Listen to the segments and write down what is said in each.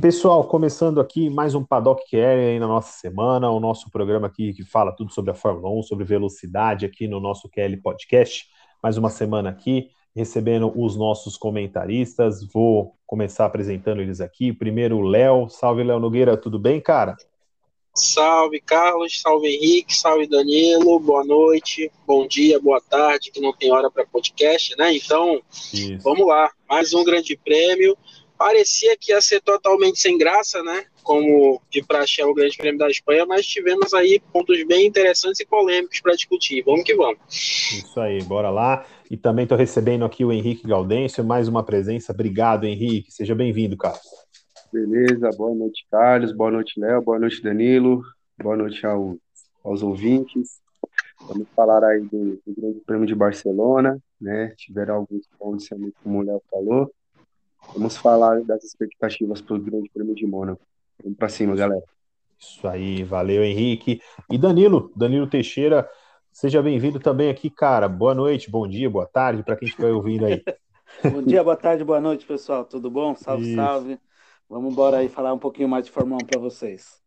Pessoal, começando aqui mais um Paddock Care aí na nossa semana, o nosso programa aqui que fala tudo sobre a Fórmula 1, sobre velocidade aqui no nosso KL Podcast. Mais uma semana aqui, recebendo os nossos comentaristas. Vou começar apresentando eles aqui. Primeiro, o Léo. Salve, Léo Nogueira, tudo bem, cara? Salve, Carlos. Salve, Henrique. Salve, Danilo. Boa noite, bom dia, boa tarde, que não tem hora para podcast, né? Então, Isso. vamos lá. Mais um grande prêmio parecia que ia ser totalmente sem graça, né? Como de praxe é o Grande Prêmio da Espanha, mas tivemos aí pontos bem interessantes e polêmicos para discutir. Vamos que vamos. Isso aí, bora lá. E também estou recebendo aqui o Henrique Gaudêncio, mais uma presença. Obrigado, Henrique. Seja bem-vindo, cara. Beleza, boa noite, Carlos. Boa noite, Léo. Boa noite, Danilo. Boa noite ao, aos ouvintes. Vamos falar aí do, do Grande Prêmio de Barcelona, né? Tiveram alguns pontos, como o Léo falou. Vamos falar das expectativas para o Grande Prêmio de Mônaco. Vamos para cima, galera. Isso aí, valeu, Henrique. E Danilo, Danilo Teixeira, seja bem-vindo também aqui, cara. Boa noite, bom dia, boa tarde, para quem estiver ouvindo aí. bom dia, boa tarde, boa noite, pessoal. Tudo bom? Salve, Isso. salve. Vamos embora aí falar um pouquinho mais de Fórmula 1 para vocês.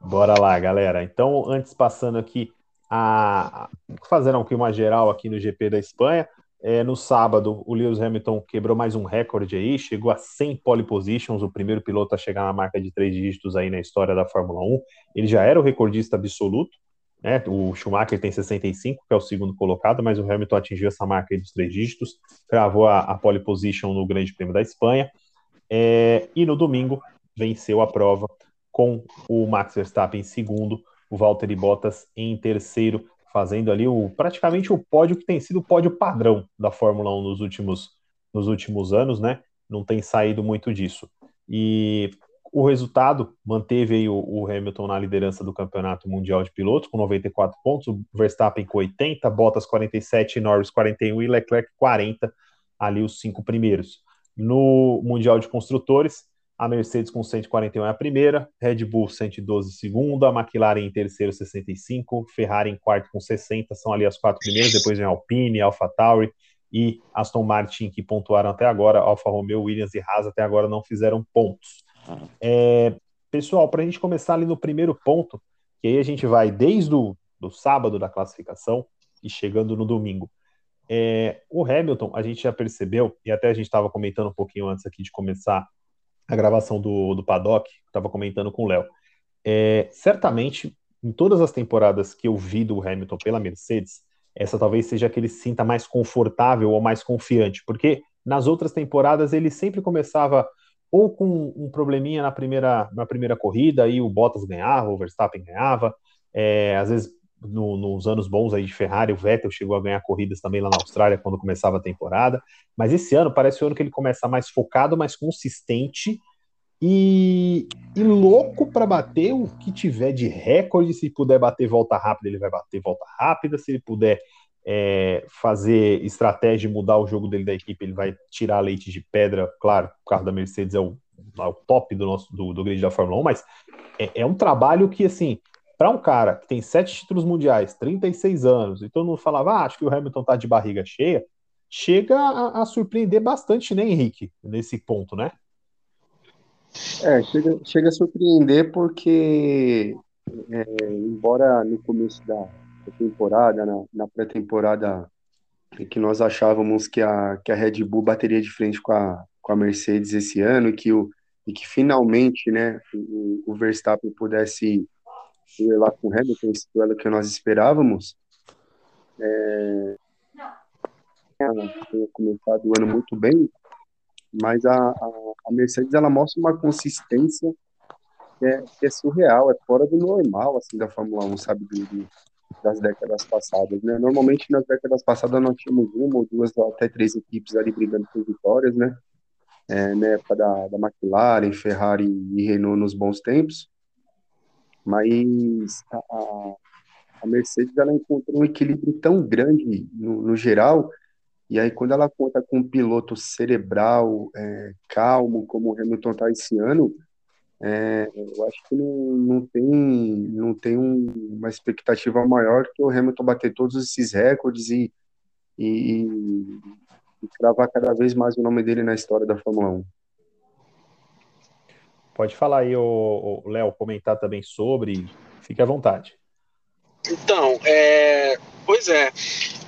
Bora lá, galera. Então, antes passando aqui a fazer aqui uma geral aqui no GP da Espanha, é, no sábado, o Lewis Hamilton quebrou mais um recorde aí, chegou a 100 pole positions, o primeiro piloto a chegar na marca de três dígitos aí na história da Fórmula 1. Ele já era o recordista absoluto, né? O Schumacher tem 65, que é o segundo colocado, mas o Hamilton atingiu essa marca dos três dígitos, cravou a, a pole position no Grande Prêmio da Espanha. É, e no domingo venceu a prova com o Max Verstappen em segundo, o Valtteri Bottas em terceiro fazendo ali o, praticamente o pódio que tem sido o pódio padrão da Fórmula 1 nos últimos, nos últimos anos, né? Não tem saído muito disso. E o resultado manteve aí o, o, Hamilton na liderança do campeonato mundial de pilotos com 94 pontos, Verstappen com 80, Bottas 47, Norris 41 e Leclerc 40, ali os cinco primeiros. No mundial de construtores, a Mercedes com 141 é a primeira, Red Bull 112 segunda, McLaren em terceiro 65, Ferrari em quarto com 60, são ali as quatro primeiras, depois vem Alpine, AlphaTauri e Aston Martin que pontuaram até agora, Alfa Romeo, Williams e Haas até agora não fizeram pontos. É, pessoal, para a gente começar ali no primeiro ponto, que aí a gente vai desde o do sábado da classificação e chegando no domingo. É, o Hamilton, a gente já percebeu, e até a gente estava comentando um pouquinho antes aqui de começar a gravação do, do Paddock, estava comentando com o Léo. É, certamente, em todas as temporadas que eu vi do Hamilton pela Mercedes, essa talvez seja que ele se sinta mais confortável ou mais confiante, porque nas outras temporadas ele sempre começava ou com um probleminha na primeira, na primeira corrida, e o Bottas ganhava, o Verstappen ganhava, é, às vezes no, nos anos bons aí de Ferrari, o Vettel chegou a ganhar corridas também lá na Austrália quando começava a temporada. Mas esse ano parece o ano que ele começa mais focado, mais consistente e, e louco para bater o que tiver de recorde. Se puder bater volta rápida, ele vai bater volta rápida. Se ele puder é, fazer estratégia e mudar o jogo dele da equipe, ele vai tirar leite de pedra. Claro, o carro da Mercedes é o, é o top do nosso do, do grid da Fórmula 1, mas é, é um trabalho que assim para um cara que tem sete títulos mundiais, 36 anos, e todo mundo falava, ah, acho que o Hamilton tá de barriga cheia, chega a, a surpreender bastante, né, Henrique, nesse ponto, né? É, chega, chega a surpreender porque, é, embora no começo da, da temporada, na, na pré-temporada, que nós achávamos que a, que a Red Bull bateria de frente com a, com a Mercedes esse ano e que, o, e que finalmente né, o, o Verstappen pudesse lá com o Hamilton, esse duelo que nós esperávamos. É, tinha começado o ano muito bem, mas a, a, a, Mercedes ela mostra uma consistência que é, que é, surreal, é fora do normal assim da Fórmula 1, sabe, do, do, das décadas passadas, né? Normalmente nas décadas passadas nós tínhamos uma ou duas até três equipes ali brigando por vitórias, né? É, na época da, da McLaren, Ferrari e Renault nos bons tempos. Mas a, a Mercedes ela encontrou um equilíbrio tão grande no, no geral, e aí quando ela conta com um piloto cerebral, é, calmo, como o Hamilton está esse ano, é, eu acho que não, não tem, não tem um, uma expectativa maior que o Hamilton bater todos esses recordes e, e, e cravar cada vez mais o nome dele na história da Fórmula 1. Pode falar aí, o Léo, comentar também sobre, fique à vontade. Então, é, pois é,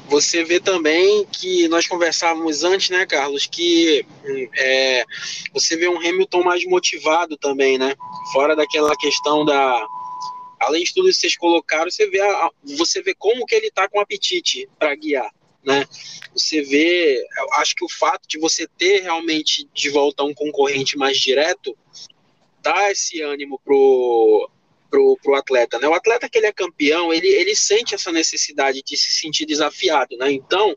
você vê também que nós conversávamos antes, né, Carlos, que é, você vê um Hamilton mais motivado também, né? Fora daquela questão da. Além de tudo que vocês colocaram, você vê, a, você vê como que ele tá com apetite para guiar, né? Você vê, acho que o fato de você ter realmente de volta um concorrente mais direto dá esse ânimo pro pro, pro atleta, né? O atleta que ele é campeão, ele, ele sente essa necessidade de se sentir desafiado, né? Então,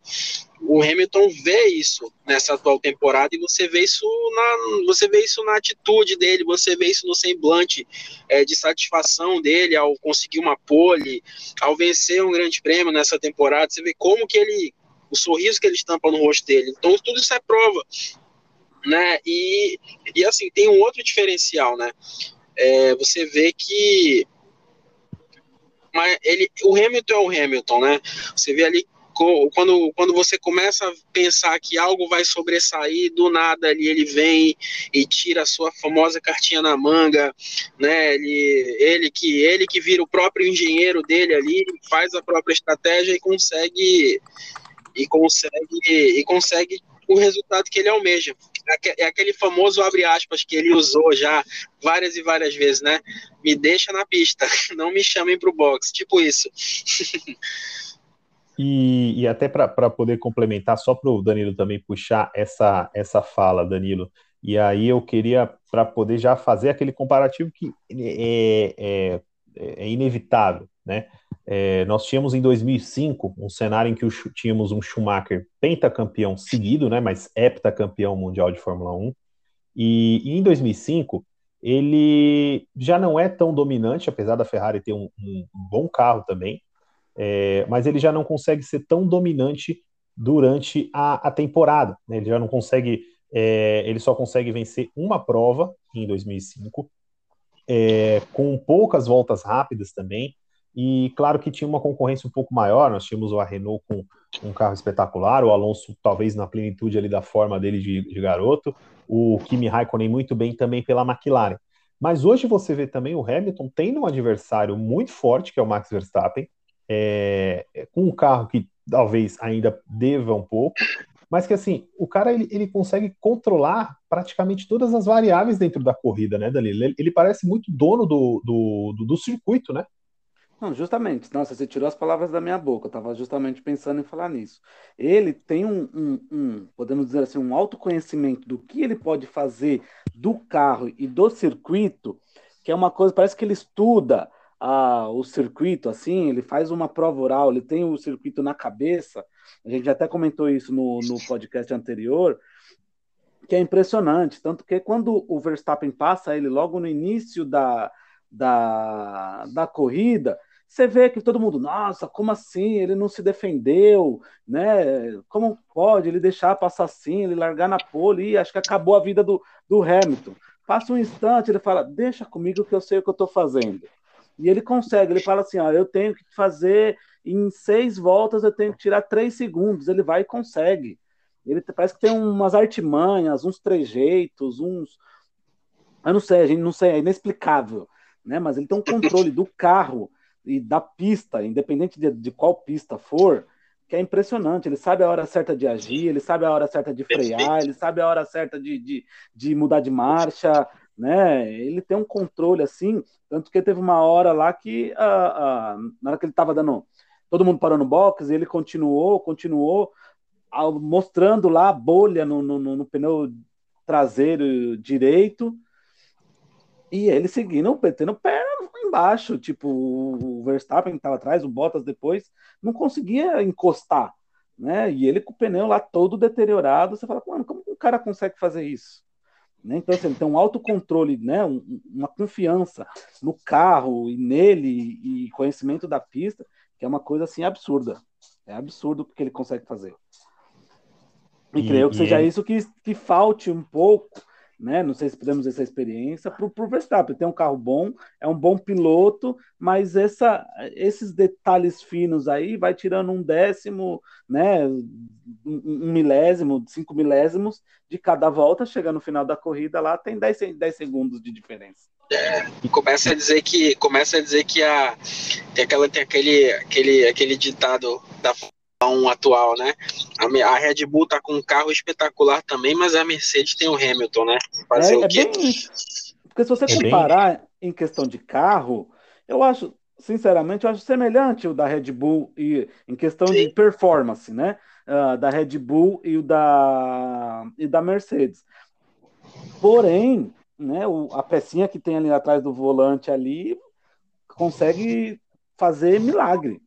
o Hamilton vê isso nessa atual temporada e você vê isso na, você vê isso na atitude dele, você vê isso no semblante é, de satisfação dele ao conseguir uma pole, ao vencer um grande prêmio nessa temporada, você vê como que ele, o sorriso que ele estampa no rosto dele. Então, tudo isso é prova, né? E, e assim, tem um outro diferencial, né? é, você vê que mas ele, o Hamilton é o Hamilton, né? Você vê ali quando, quando você começa a pensar que algo vai sobressair, do nada ali ele vem e tira a sua famosa cartinha na manga, né? Ele, ele, que, ele que vira o próprio engenheiro dele ali, faz a própria estratégia e consegue e consegue e consegue o resultado que ele almeja é aquele famoso abre aspas que ele usou já várias e várias vezes, né? Me deixa na pista, não me chamem para o box, tipo isso. e, e até para poder complementar, só para o Danilo também puxar essa, essa fala, Danilo. E aí eu queria, para poder já fazer aquele comparativo que é, é, é inevitável, né? É, nós tínhamos em 2005 um cenário em que o, tínhamos um Schumacher pentacampeão seguido, né, mas heptacampeão mundial de Fórmula 1. E, e, em 2005 ele já não é tão dominante, apesar da Ferrari ter um, um, bom carro também, é, mas ele já não consegue ser tão dominante durante a, a temporada. Né, ele já não consegue, é, ele só consegue vencer uma prova em 2005, é, com poucas voltas rápidas também. E claro que tinha uma concorrência um pouco maior, nós tínhamos a Renault com um carro espetacular, o Alonso talvez na plenitude ali da forma dele de, de garoto, o Kimi Raikkonen muito bem também pela McLaren. Mas hoje você vê também o Hamilton tendo um adversário muito forte, que é o Max Verstappen, é, é, com um carro que talvez ainda deva um pouco, mas que assim, o cara ele, ele consegue controlar praticamente todas as variáveis dentro da corrida, né, Danilo? Ele, ele parece muito dono do, do, do, do circuito, né? Não, justamente. Nossa, você tirou as palavras da minha boca. Eu estava justamente pensando em falar nisso. Ele tem um, um, um, podemos dizer assim, um autoconhecimento do que ele pode fazer do carro e do circuito, que é uma coisa, parece que ele estuda ah, o circuito, assim, ele faz uma prova oral, ele tem o circuito na cabeça. A gente até comentou isso no, no podcast anterior, que é impressionante. Tanto que quando o Verstappen passa ele logo no início da, da, da corrida, você vê que todo mundo, nossa, como assim? Ele não se defendeu, né? Como pode ele deixar passar assim, ele largar na pole e acho que acabou a vida do, do Hamilton. Passa um instante, ele fala, deixa comigo que eu sei o que eu estou fazendo. E ele consegue, ele fala assim, ó, eu tenho que fazer em seis voltas, eu tenho que tirar três segundos. Ele vai e consegue. Ele parece que tem umas artimanhas, uns trejeitos, uns. Eu não sei, a gente não sei, é inexplicável, né? Mas ele tem um controle do carro e da pista, independente de, de qual pista for, que é impressionante. Ele sabe a hora certa de agir, ele sabe a hora certa de frear, ele sabe a hora certa de, de, de mudar de marcha, né? Ele tem um controle assim, tanto que teve uma hora lá que a, a, na hora que ele estava dando, todo mundo parou no box, ele continuou, continuou, mostrando lá a bolha no, no, no pneu traseiro direito, e ele seguindo, metendo pé embaixo, tipo, o Verstappen que estava atrás, o Bottas depois, não conseguia encostar, né? E ele com o pneu lá todo deteriorado, você fala, mano, como um cara consegue fazer isso? Né? Então, assim, ele tem um autocontrole, né? Um, uma confiança no carro e nele e conhecimento da pista, que é uma coisa assim absurda. É absurdo o que ele consegue fazer. E, e creio que seja e... isso que, que falte um pouco né? Não sei se podemos essa experiência para o Verstappen. Tem um carro bom, é um bom piloto, mas essa, esses detalhes finos aí vai tirando um décimo, né? Um, milésimo, cinco milésimos de cada volta, chega no final da corrida lá, tem 10, 10 segundos de diferença. É, começa a dizer que começa a dizer que a tem aquela tem aquele aquele aquele ditado da um atual, né? A, a, Red Bull tá com um carro espetacular também, mas a Mercedes tem o Hamilton, né? Fazer é, o é quê? Bem... Porque se você é comparar bem... em questão de carro, eu acho, sinceramente, eu acho semelhante o da Red Bull e em questão Sim. de performance, né? Uh, da Red Bull e o da e da Mercedes. Porém, né, o, a pecinha que tem ali atrás do volante ali consegue fazer milagre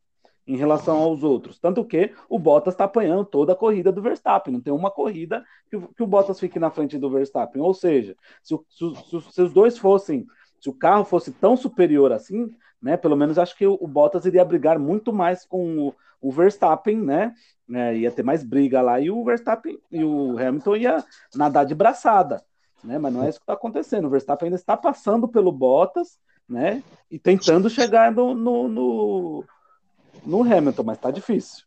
em relação aos outros. Tanto que o Bottas está apanhando toda a corrida do Verstappen. Não tem uma corrida que, que o Bottas fique na frente do Verstappen. Ou seja, se, se, se, se, os dois fossem, se o carro fosse tão superior assim, né? Pelo menos acho que o, o Bottas iria brigar muito mais com o, o Verstappen, né? né? Ia ter mais briga lá e o Verstappen e o Hamilton ia nadar de braçada. Né? Mas não é isso que está acontecendo. O Verstappen ainda está passando pelo Bottas, né? E tentando chegar no, no, no no Hamilton, mas tá difícil.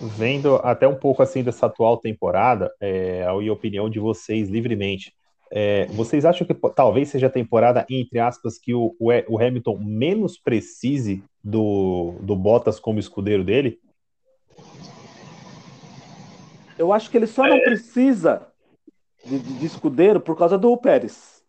Vendo até um pouco assim dessa atual temporada, é, a opinião de vocês livremente, é, vocês acham que talvez seja a temporada, entre aspas, que o, o, Hamilton menos precise do, do Bottas como escudeiro dele? Eu acho que ele só não é. precisa de, de, escudeiro por causa do Pérez.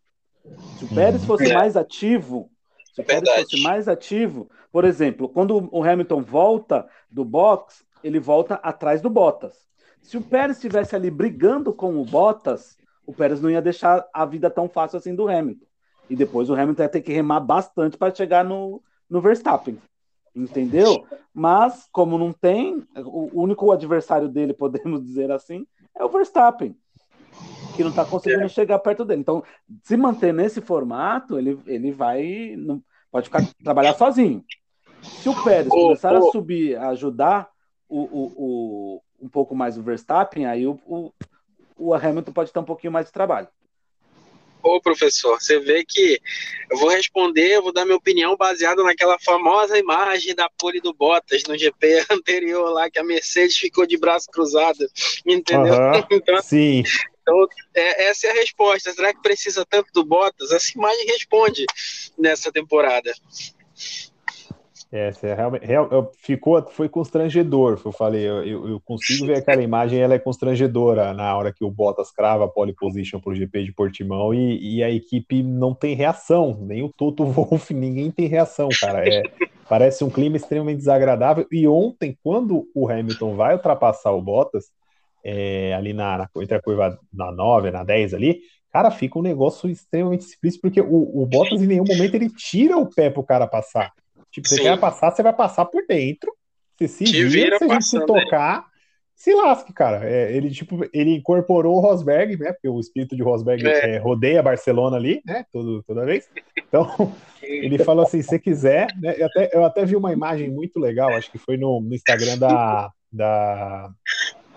Se o Pérez uhum. fosse mais ativo, se o Pérez fosse mais ativo, por exemplo, quando o Hamilton volta do box, ele volta atrás do Bottas. Se o Pérez estivesse ali brigando com o Bottas, o Pérez não ia deixar a vida tão fácil assim do Hamilton. E depois o Hamilton ia ter que remar bastante para chegar no, no Verstappen. Entendeu? Mas, como não tem, o único adversário dele, podemos dizer assim, é o Verstappen, que não está conseguindo é. chegar perto dele. Então, se manter nesse formato, ele, ele vai. Não, pode ficar trabalhar sozinho. Se o Pérez oh, começar oh. a subir, a ajudar o, o, o, um pouco mais o Verstappen, aí o, o, o Hamilton pode ter um pouquinho mais de trabalho. Ô, professor, você vê que eu vou responder, eu vou dar minha opinião baseada naquela famosa imagem da pole do Bottas no GP anterior lá, que a Mercedes ficou de braço cruzado, entendeu? Uhum, então, sim. Então, é, essa é a resposta. Será que precisa tanto do Bottas? Essa imagem responde nessa temporada. É, realmente, real, ficou, foi constrangedor, eu falei, eu, eu, consigo ver aquela imagem, ela é constrangedora na hora que o Bottas crava a pole position para o GP de Portimão e, e, a equipe não tem reação, nem o Toto Wolff, ninguém tem reação, cara, é, parece um clima extremamente desagradável, e ontem, quando o Hamilton vai ultrapassar o Bottas, é, ali na, na, entre a curva na 9, na 10 ali, cara, fica um negócio extremamente explícito, porque o, o Bottas em nenhum momento ele tira o pé pro cara passar, Tipo, você Sim. quer passar, você vai passar por dentro. Você se Te vira, se a gente se tocar, se lasque, cara. É, ele, tipo, ele incorporou o Rosberg, né? Porque o espírito de Rosberg é. É, rodeia Barcelona ali, né? Todo, toda vez. Então, ele falou assim: se quiser, né? Eu até, eu até vi uma imagem muito legal, acho que foi no, no Instagram da, da,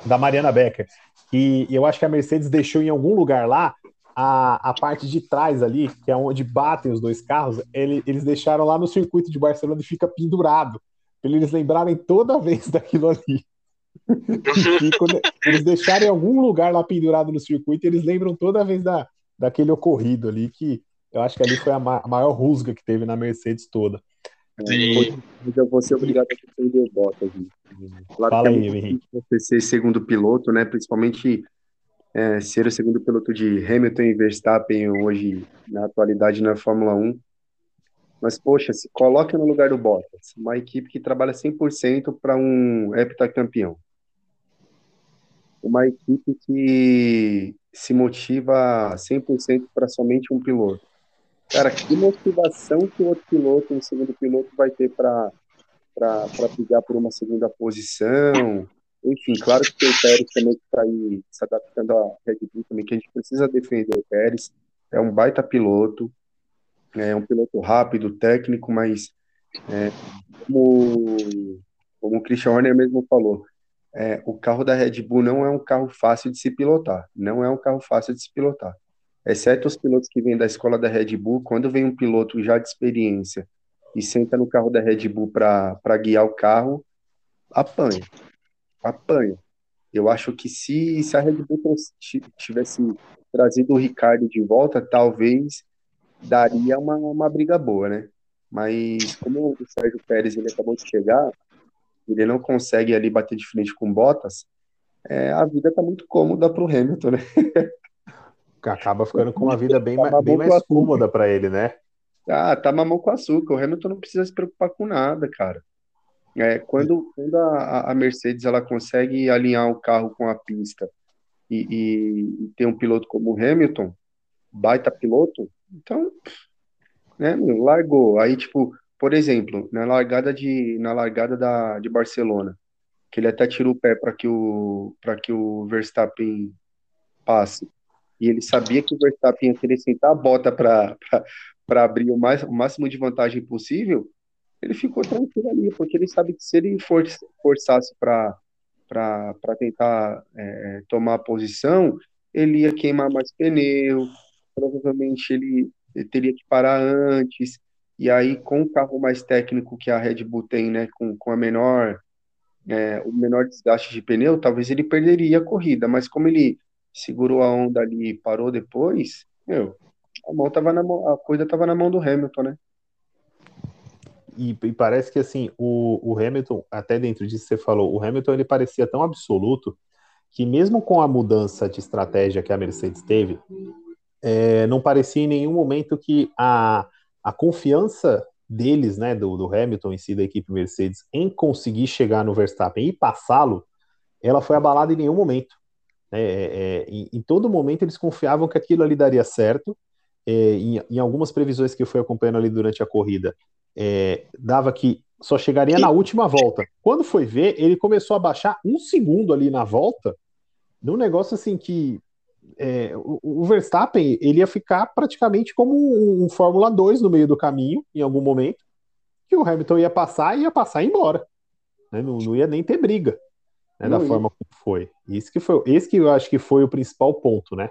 da Mariana Becker. E eu acho que a Mercedes deixou em algum lugar lá a, a parte de trás ali, que é onde batem os dois carros, ele, eles deixaram lá no circuito de Barcelona e fica pendurado, para eles lembrarem toda vez daquilo ali. eles deixarem algum lugar lá pendurado no circuito, eles lembram toda vez da, daquele ocorrido ali, que eu acho que ali foi a, ma a maior rusga que teve na Mercedes toda. Sim. Eu vou ser obrigado a defender o Bottas. Claro Fala aí, Henrique. Você ser segundo piloto, né? Principalmente é, ser o segundo piloto de Hamilton e Verstappen hoje, na atualidade, na Fórmula 1. Mas, poxa, se coloque no lugar do Bottas, uma equipe que trabalha 100% para um heptacampeão. Uma equipe que se motiva 100% para somente um piloto. Cara, que motivação que o outro piloto, um segundo piloto, vai ter para brigar por uma segunda posição, enfim, claro que o Pérez também está aí se adaptando à Red Bull também, que a gente precisa defender o Pérez. É um baita piloto, é um piloto rápido, técnico, mas é, como, como o Christian Horner mesmo falou, é, o carro da Red Bull não é um carro fácil de se pilotar. Não é um carro fácil de se pilotar. exceto os pilotos que vêm da escola da Red Bull, quando vem um piloto já de experiência e senta no carro da Red Bull para guiar o carro, apanha. Apanha. Eu acho que se, se a Red Bull tivesse trazido o Ricardo de volta, talvez daria uma, uma briga boa, né? Mas como o Sérgio Pérez ele acabou de chegar, ele não consegue ali bater de frente com Bottas, é, a vida tá muito cômoda para o Hamilton, né? Acaba ficando com uma vida bem, tá bem mais cômoda para ele, né? Ah, tá mamão com açúcar. O Hamilton não precisa se preocupar com nada, cara. É, quando quando a, a Mercedes ela consegue alinhar o carro com a pista e, e, e ter um piloto como o Hamilton, baita piloto, então, né, meu, largou. Aí, tipo, por exemplo, na largada de na largada da, de Barcelona, que ele até tirou o pé para que o para que o Verstappen passe. E ele sabia que o Verstappen ia querer sentar a bota para abrir o, mais, o máximo de vantagem possível, ele ficou tranquilo ali, porque ele sabe que se ele for, forçasse para tentar é, tomar a posição, ele ia queimar mais pneu, provavelmente ele, ele teria que parar antes, e aí com o carro mais técnico que a Red Bull tem, né, com, com a menor, é, o menor desgaste de pneu, talvez ele perderia a corrida, mas como ele segurou a onda ali e parou depois, meu, a mão tava na mão, a coisa estava na mão do Hamilton, né? E, e, parece que assim, o, o Hamilton, até dentro disso que você falou, o Hamilton ele parecia tão absoluto que mesmo com a mudança de estratégia que a Mercedes teve, é, não parecia em nenhum momento que a, a confiança deles, né, do, do Hamilton em si, da equipe Mercedes, em conseguir chegar no Verstappen e passá-lo, ela foi abalada em nenhum momento. É, é, é em, em, todo momento eles confiavam que aquilo ali daria certo. É, em, em, algumas previsões que eu fui acompanhando ali durante a corrida, é, dava que só chegaria na última volta. Quando foi ver, ele começou a baixar um segundo ali na volta, num negócio assim que é, o, Verstappen ele ia ficar praticamente como um, um, Fórmula 2 no meio do caminho, em algum momento, que o Hamilton ia passar e ia passar embora. Né? Não, não, ia nem ter briga né, da forma como foi. Isso que foi. Esse que eu acho que foi o principal ponto, né?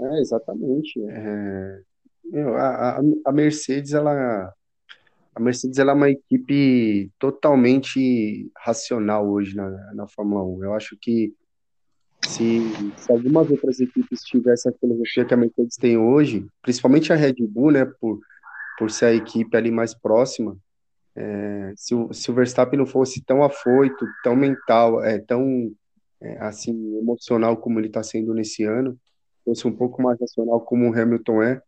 É, exatamente. É... A, a, Mercedes, ela. A Mercedes ela é uma equipe totalmente racional hoje na, na Fórmula 1. Eu acho que se, se algumas outras equipes tivessem a filosofia que a Mercedes tem hoje, principalmente a Red Bull, né, por, por ser a equipe ali mais próxima, é, se, o, se o Verstappen não fosse tão afoito, tão mental, é, tão é, assim emocional como ele está sendo nesse ano, fosse um pouco mais racional como o Hamilton é,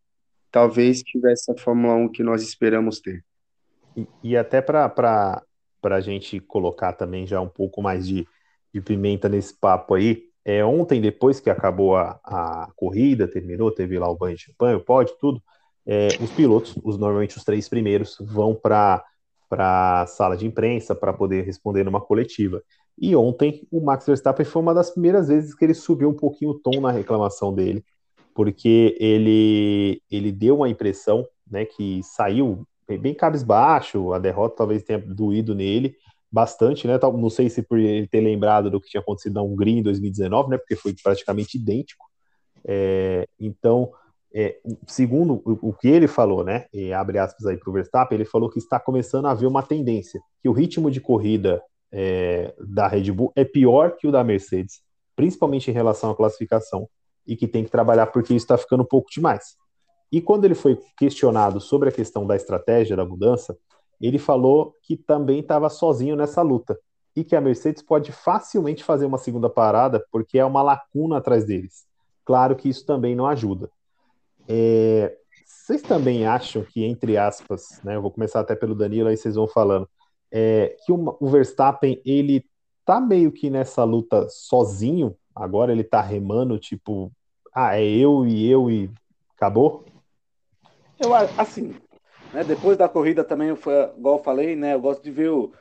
talvez tivesse a Fórmula 1 que nós esperamos ter. E, e até para a gente colocar também já um pouco mais de, de pimenta nesse papo aí, é, ontem, depois que acabou a, a corrida, terminou, teve lá o banho de champanhe, o pódio, tudo, é, os pilotos, os, normalmente os três primeiros, vão para a sala de imprensa para poder responder numa coletiva. E ontem o Max Verstappen foi uma das primeiras vezes que ele subiu um pouquinho o tom na reclamação dele, porque ele, ele deu uma impressão né, que saiu bem cabisbaixo, a derrota talvez tenha doído nele bastante, né? Não sei se por ele ter lembrado do que tinha acontecido na Hungria em 2019, né? Porque foi praticamente idêntico. É, então, é, segundo o, o, que ele falou, né? E abre aspas aí para o Verstappen, ele falou que está começando a haver uma tendência, que o ritmo de corrida é, da Red Bull é pior que o da Mercedes, principalmente em relação à classificação, e que tem que trabalhar porque isso está ficando pouco demais. E quando ele foi questionado sobre a questão da estratégia da mudança, ele falou que também estava sozinho nessa luta e que a Mercedes pode facilmente fazer uma segunda parada porque é uma lacuna atrás deles. Claro que isso também não ajuda. É, vocês também acham que, entre aspas, né, eu vou começar até pelo Danilo, aí vocês vão falando, é, que o, o Verstappen, ele tá meio que nessa luta sozinho, agora ele tá remando, tipo, ah, é eu e eu e acabou? Eu, assim, né, depois da corrida também, foi, igual eu falei, né, eu gosto de ver o,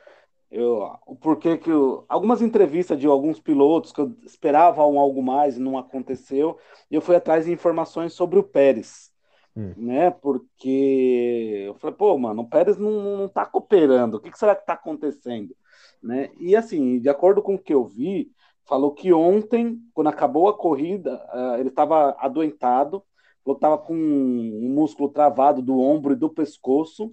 eu, o porquê que eu, algumas entrevistas de alguns pilotos que eu esperava um algo mais e não aconteceu, e eu fui atrás de informações sobre o Pérez, hum. né? Porque eu falei, pô, mano, o Pérez não, não tá cooperando, o que, que será que tá acontecendo? Né? E assim, de acordo com o que eu vi, falou que ontem, quando acabou a corrida, uh, ele estava adoentado, falou que estava com um músculo travado do ombro e do pescoço,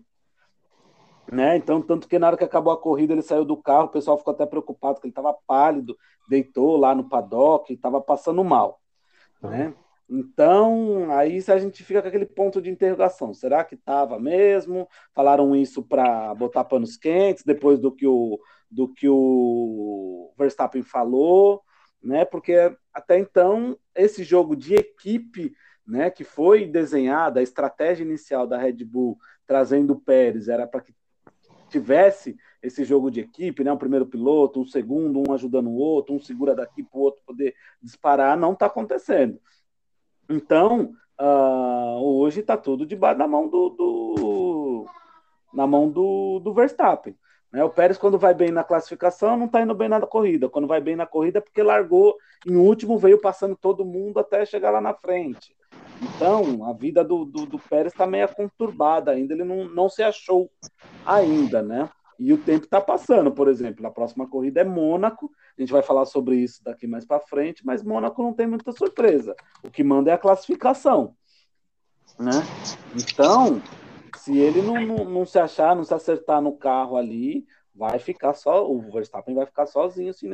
né? Então, tanto que na hora que acabou a corrida, ele saiu do carro, o pessoal ficou até preocupado, que ele estava pálido, deitou lá no paddock, estava passando mal, uhum. né? Então, aí a gente fica com aquele ponto de interrogação. Será que estava mesmo? Falaram isso para botar panos quentes depois do que o, do que o Verstappen falou, né? Porque até então esse jogo de equipe, né, que foi desenhada, a estratégia inicial da Red Bull trazendo o Pérez era para que tivesse esse jogo de equipe, né? Um primeiro piloto, um segundo, um ajudando o outro, um segura daqui para o outro poder disparar, não está acontecendo. Então, uh, hoje está tudo debaixo da mão do, do, na mão do, do Verstappen. Né? O Pérez, quando vai bem na classificação, não está indo bem na corrida. Quando vai bem na corrida, é porque largou em último, veio passando todo mundo até chegar lá na frente. Então, a vida do, do, do Pérez está meio conturbada ainda, ele não, não se achou ainda, né? E o tempo está passando, por exemplo, a próxima corrida é Mônaco, a gente vai falar sobre isso daqui mais para frente, mas Mônaco não tem muita surpresa. O que manda é a classificação, né? Então, se ele não, não, não se achar, não se acertar no carro ali, vai ficar só, o Verstappen vai ficar sozinho assim,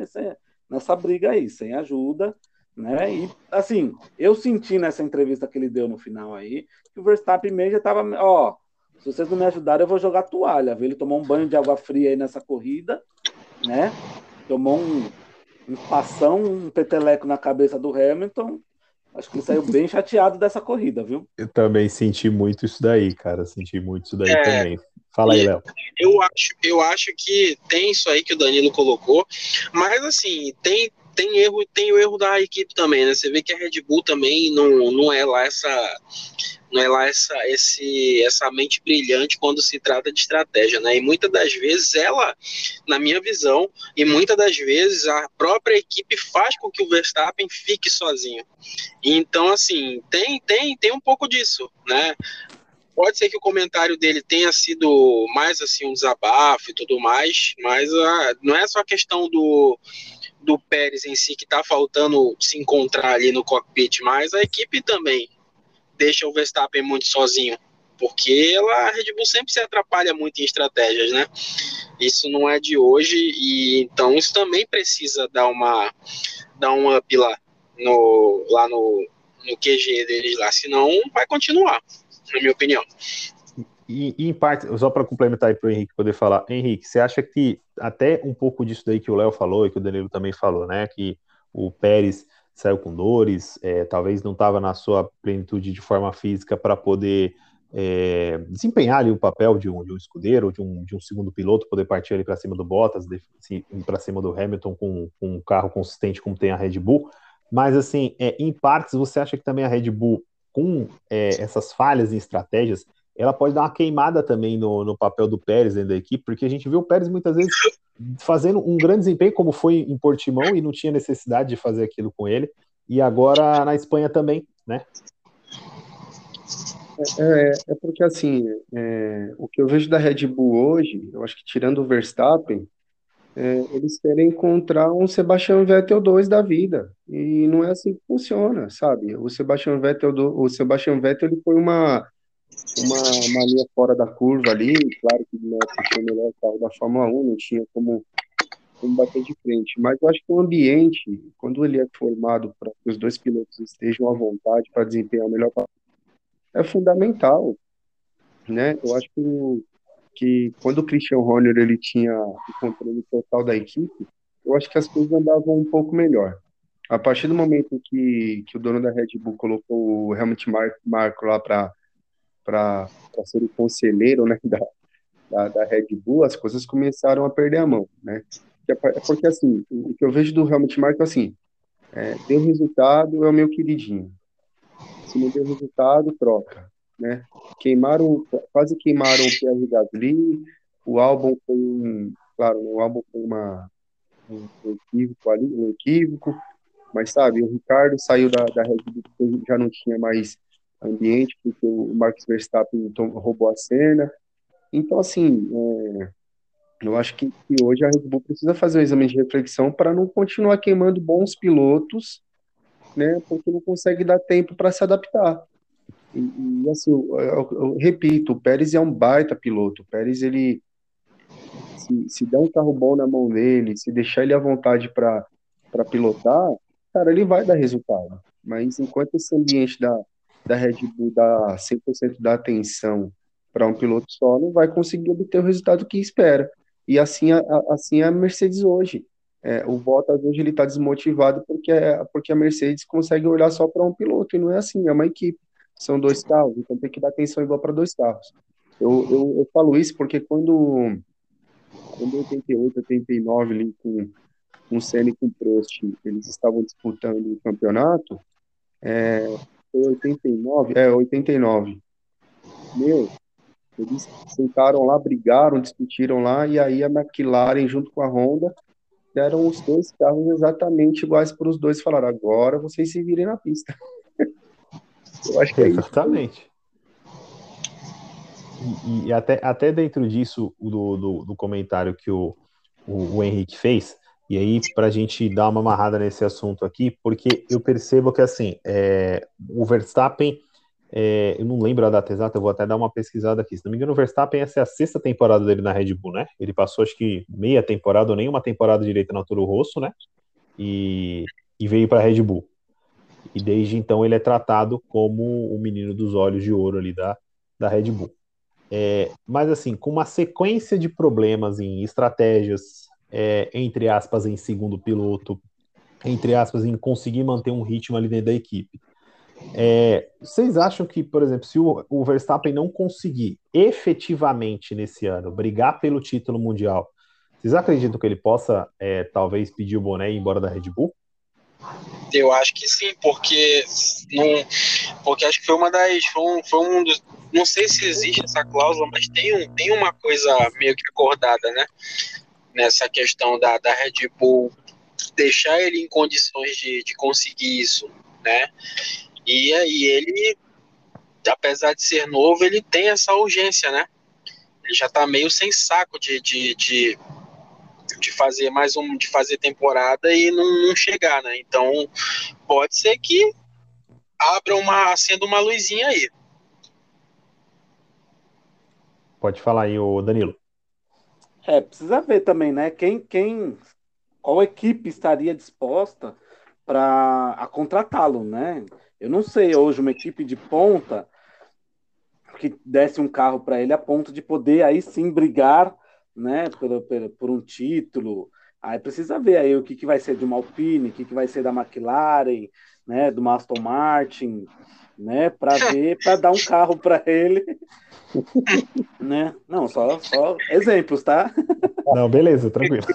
nessa briga aí, sem ajuda, né? E assim, eu senti nessa entrevista que ele deu no final aí, que o Verstappen mesmo já estava, ó, se vocês não me ajudarem, eu vou jogar toalha. Ele tomou um banho de água fria aí nessa corrida, né? Tomou um, um passão, um peteleco na cabeça do Hamilton. Acho que ele saiu bem chateado dessa corrida, viu? Eu também senti muito isso daí, cara. Senti muito isso daí é, também. Fala aí, Léo. Eu acho, eu acho que tem isso aí que o Danilo colocou, mas assim, tem, tem erro, tem o erro da equipe também, né? Você vê que a Red Bull também não, não é lá essa não é lá essa, esse, essa mente brilhante quando se trata de estratégia, né? E muitas das vezes ela, na minha visão, e muitas das vezes a própria equipe faz com que o Verstappen fique sozinho. Então, assim, tem, tem, tem um pouco disso, né? Pode ser que o comentário dele tenha sido mais assim um desabafo e tudo mais, mas uh, não é só a questão do, do Pérez em si que está faltando se encontrar ali no cockpit, mas a equipe também deixa o Verstappen muito sozinho, porque ela, a Red Bull sempre se atrapalha muito em estratégias, né? Isso não é de hoje e então isso também precisa dar uma dar um up lá no lá no, no QG deles lá, senão vai continuar, na minha opinião. E, e em parte, só para complementar aí para o Henrique poder falar, Henrique, você acha que até um pouco disso daí que o Léo falou e que o Danilo também falou, né? Que o Pérez saiu com dores, é, talvez não estava na sua plenitude de forma física para poder é, desempenhar ali o papel de um, de um escudeiro, de um, de um segundo piloto, poder partir ali para cima do Bottas, para cima do Hamilton com, com, um carro consistente como tem a Red Bull. Mas, assim, é, em partes, você acha que também a Red Bull, com é, essas falhas em estratégias, ela pode dar uma queimada também no, no papel do Pérez dentro da equipe, porque a gente viu o Pérez muitas vezes fazendo um grande desempenho, como foi em Portimão, e não tinha necessidade de fazer aquilo com ele, e agora na Espanha também, né? É, é, é porque assim, é, o que eu vejo da Red Bull hoje, eu acho que tirando o Verstappen, é, eles querem encontrar um Sebastian Vettel 2 da vida. E não é assim que funciona, sabe? O Sebastian Vettel, do, o Sebastian Vettel ele foi uma, uma, uma linha fora da curva ali, claro que não é o melhor carro da Fórmula 1, não tinha como, como bater de frente, mas eu acho que o ambiente, quando ele é formado para que os dois pilotos estejam à vontade para desempenhar o melhor é fundamental, né? Eu acho que, que quando o Christian Horner ele tinha o controle total da equipe, eu acho que as coisas andavam um pouco melhor. A partir do momento que, que o dono da Red Bull colocou o Helmut Marko lá para para ser o conselheiro né, da, da, da, Red Bull, as coisas começaram a perder a mão, né? É porque, assim, o que eu vejo do Helmut Marko, assim, é, deu resultado, é o meu queridinho. Se não deu resultado, troca, né? Queimaram, quase queimaram o Pierre Gasly, o álbum foi um, claro, o álbum foi uma, um, equívoco ali, um equívoco, mas sabe, o Ricardo saiu da, da Red Bull, já não tinha mais ambiente, porque o Max Verstappen roubou a cena. Então, assim, é, Eu acho que, que hoje a Red Bull precisa fazer um exame de reflexão para não continuar queimando bons pilotos, né? Porque não consegue dar tempo para se adaptar. E, e assim, eu, eu, eu, repito, o Pérez é um baita piloto. O Pérez, ele se, se der um carro bom na mão dele, se deixar ele à vontade para pilotar, cara, ele vai dar resultado. Mas enquanto esse ambiente da, da Red Bull dá 100% da atenção para um piloto só, não vai conseguir obter o resultado que espera. E assim a, assim é a Mercedes hoje. É, o Bottas hoje ele está desmotivado porque, porque a Mercedes consegue olhar só para um piloto, e não é assim, é uma equipe. São dois carros, então tem que dar atenção igual para dois carros. Eu, eu, eu, falo isso porque quando, quando 88, 89, ali com, com o Senna e com o Prost, eles estavam disputando o campeonato, é, foi 89, é, 89. Meu, eles sentaram lá, brigaram, discutiram lá, e aí a McLaren, junto com a Honda, deram os dois carros exatamente iguais para os dois. Falaram, agora vocês se virem na pista. Eu acho que é Exatamente. Isso. E, e, até, até dentro disso, do, do, do comentário que o, o, o Henrique fez, e aí, para a gente dar uma amarrada nesse assunto aqui, porque eu percebo que, assim, é, o Verstappen, é, eu não lembro a data exata, eu vou até dar uma pesquisada aqui. Se não me engano, o Verstappen, essa é a sexta temporada dele na Red Bull, né? Ele passou, acho que, meia temporada ou nem uma temporada direita na Toro Rosso, né? E, e veio para a Red Bull. E desde então ele é tratado como o menino dos olhos de ouro ali da, da Red Bull. É, mas assim, com uma sequência de problemas em estratégias, é, entre aspas, em segundo piloto, entre aspas, em conseguir manter um ritmo ali dentro da equipe. É, vocês acham que, por exemplo, se o, o, Verstappen não conseguir efetivamente nesse ano brigar pelo título mundial, vocês acreditam que ele possa, é, talvez, pedir o boné e ir embora da Red Bull? Eu acho que sim, porque não, porque acho que foi uma das, foi um, foi um dos, não sei se existe essa cláusula, mas tem, um, tem uma coisa meio que acordada, né? Nessa questão da, da Red Bull deixar ele em condições de, de conseguir isso, né? E aí ele, apesar de ser novo, ele tem essa urgência, né? Ele já tá meio sem saco de, de, de de fazer mais um, de fazer temporada e não, não chegar, né? Então pode ser que abra uma, acenda uma luzinha aí. Pode falar aí, o Danilo. É, precisa ver também, né? Quem, quem, qual equipe estaria disposta para contratá-lo, né? Eu não sei hoje uma equipe de ponta que desse um carro para ele a ponto de poder aí sim brigar né, por, por, por um título. Aí precisa ver aí o que, que vai ser de uma Alpine, o que, que vai ser da McLaren, né, do Aston Martin, né, para ver, para dar um carro para ele, né? Não, só, só exemplos, tá? Não, beleza, tranquilo.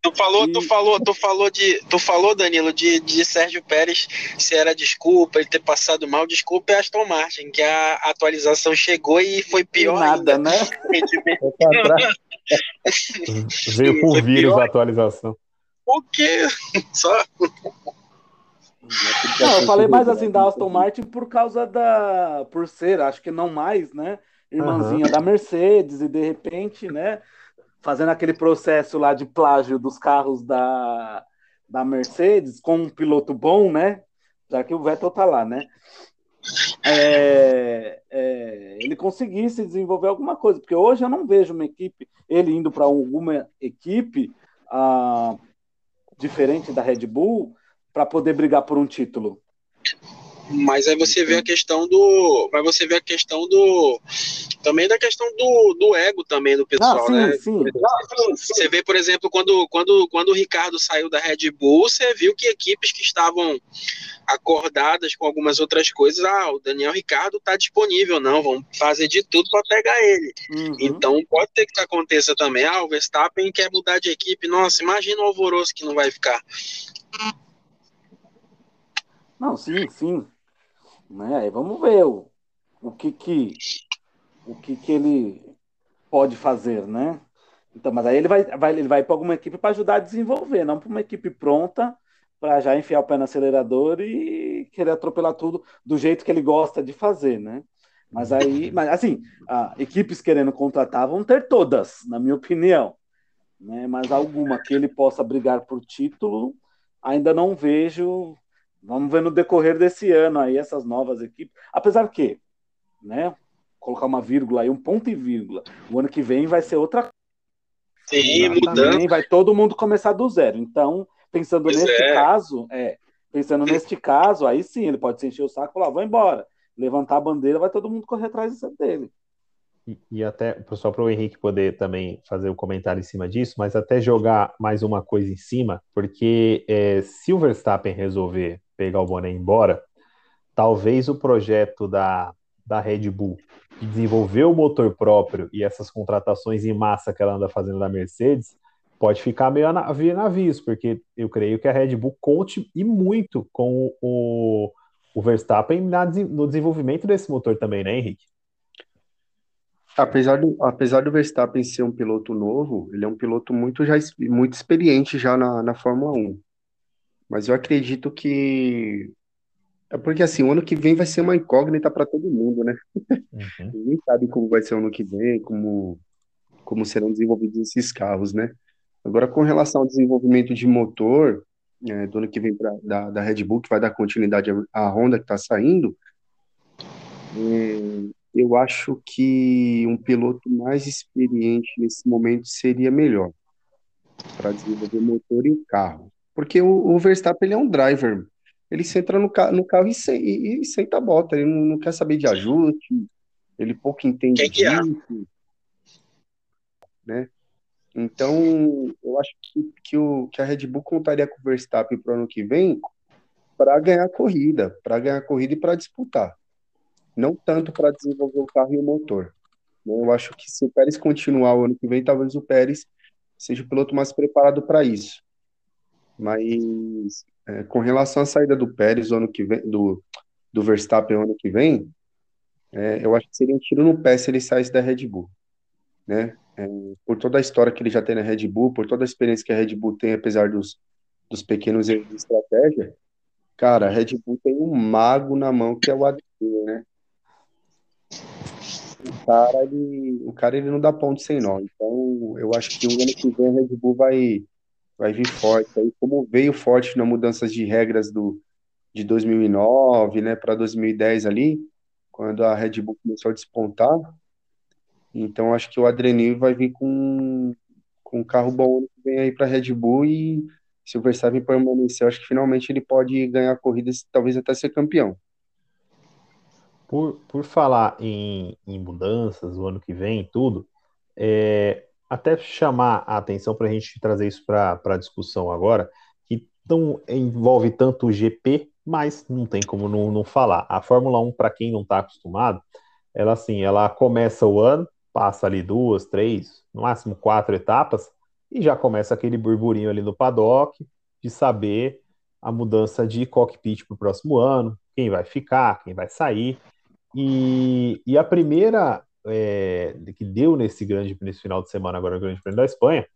Tu falou, tu falou, tu falou de, tu falou, Danilo, de, de Sérgio Pérez, se era desculpa ele ter passado mal, desculpa é Aston Martin, que a atualização chegou e foi pior nada, ainda. né? Veio por vírus a atualização. O quê? Só não, eu falei mais assim da Aston Martin por causa da. Por ser, acho que não mais, né? Irmãzinha uhum. da Mercedes, e de repente, né? Fazendo aquele processo lá de plágio dos carros da, da Mercedes com um piloto bom, né? Já que o Vettel tá lá, né? É, é, ele conseguisse desenvolver alguma coisa, porque hoje eu não vejo uma equipe, ele indo para alguma equipe ah, diferente da Red Bull, para poder brigar por um título. Mas aí você vê a questão do. Mas você vê a questão do. Também da questão do, do ego também do pessoal, ah, sim, né? Sim. Você vê, por exemplo, quando, quando, quando o Ricardo saiu da Red Bull, você viu que equipes que estavam acordadas com algumas outras coisas, ah, o Daniel Ricardo está disponível, não, vamos fazer de tudo para pegar ele. Uhum. Então pode ter que aconteça também, ah, o Verstappen quer mudar de equipe, nossa, imagina o alvoroço que não vai ficar. Não, sim, sim. Né? Aí vamos ver o, o que que o que que ele pode fazer, né? Então, mas aí ele vai, vai ele vai para alguma equipe para ajudar a desenvolver, não para uma equipe pronta para já enfiar o pé no acelerador e querer atropelar tudo do jeito que ele gosta de fazer, né? Mas aí, mas assim, equipes querendo contratar vão ter todas, na minha opinião. Né? Mas alguma que ele possa brigar por título, ainda não vejo. Vamos ver no decorrer desse ano aí essas novas equipes. Apesar que, né? Colocar uma vírgula aí, um ponto e vírgula. O ano que vem vai ser outra Sim, mudando. Vai todo mundo começar do zero. Então, pensando pois neste é. caso, é, pensando neste caso, aí sim, ele pode se encher o saco e falar, vou embora. Levantar a bandeira, vai todo mundo correr atrás dele. E, e até, pessoal, para o Henrique poder também fazer o um comentário em cima disso, mas até jogar mais uma coisa em cima, porque é, se o Verstappen resolver pegar o boné embora, talvez o projeto da, da Red Bull de desenvolver o motor próprio e essas contratações em massa que ela anda fazendo da Mercedes pode ficar meio a via navios, porque eu creio que a Red Bull conte e muito com o, o Verstappen na, no desenvolvimento desse motor também, né, Henrique? Apesar do, apesar do Verstappen ser um piloto novo, ele é um piloto muito, já, muito experiente já na, na Fórmula 1. Mas eu acredito que é porque assim, o ano que vem vai ser uma incógnita para todo mundo, né? Uhum. Ninguém sabe como vai ser o ano que vem, como, como serão desenvolvidos esses carros, né? Agora, com relação ao desenvolvimento de motor, é, do ano que vem pra, da, da Red Bull, que vai dar continuidade à Honda que está saindo, é, eu acho que um piloto mais experiente nesse momento seria melhor para desenvolver o motor e o carro. Porque o, o Verstappen ele é um driver ele senta no, no carro e, se, e, e, senta a bota, ele não, não, quer saber de ajuste, ele pouco entende que disso, né? Então, eu acho que, que, o, que a Red Bull contaria com o Verstappen para o ano que vem para ganhar corrida, para ganhar corrida e para disputar. Não tanto para desenvolver o carro e o motor. Eu acho que se o Pérez continuar o ano que vem, talvez o Pérez seja o piloto mais preparado para isso. Mas é, com relação à saída do Pérez ano que vem, do, do Verstappen ano que vem, é, eu acho que seria um tiro no pé se ele saísse da Red Bull, né? É, por toda a história que ele já tem na Red Bull, por toda a experiência que a Red Bull tem, apesar dos, dos pequenos erros de estratégia, cara, a Red Bull tem um mago na mão que é o Adriano, né? O cara, ele, o cara ele não dá ponto sem nó. Então, eu acho que o ano que vem a Red Bull vai vai vir forte. Aí, como veio forte na mudanças de regras do, de 2009, né, para 2010 ali, quando a Red Bull começou a despontar. Então, acho que o Adrenil vai vir com, com um carro bom que vem aí para a Red Bull e se o Verstappen permanecer, acho que finalmente ele pode ganhar corridas, talvez até ser campeão. Por, por falar em, em mudanças o ano que vem tudo, é, até chamar a atenção para a gente trazer isso para a discussão agora, que não envolve tanto o GP, mas não tem como não, não falar. A Fórmula 1, para quem não está acostumado, ela assim, ela começa o ano, passa ali duas, três, no máximo quatro etapas, e já começa aquele burburinho ali no paddock de saber a mudança de cockpit para o próximo ano, quem vai ficar, quem vai sair. E, e a primeira é, que deu nesse grande nesse final de semana agora no Grande Prêmio da Espanha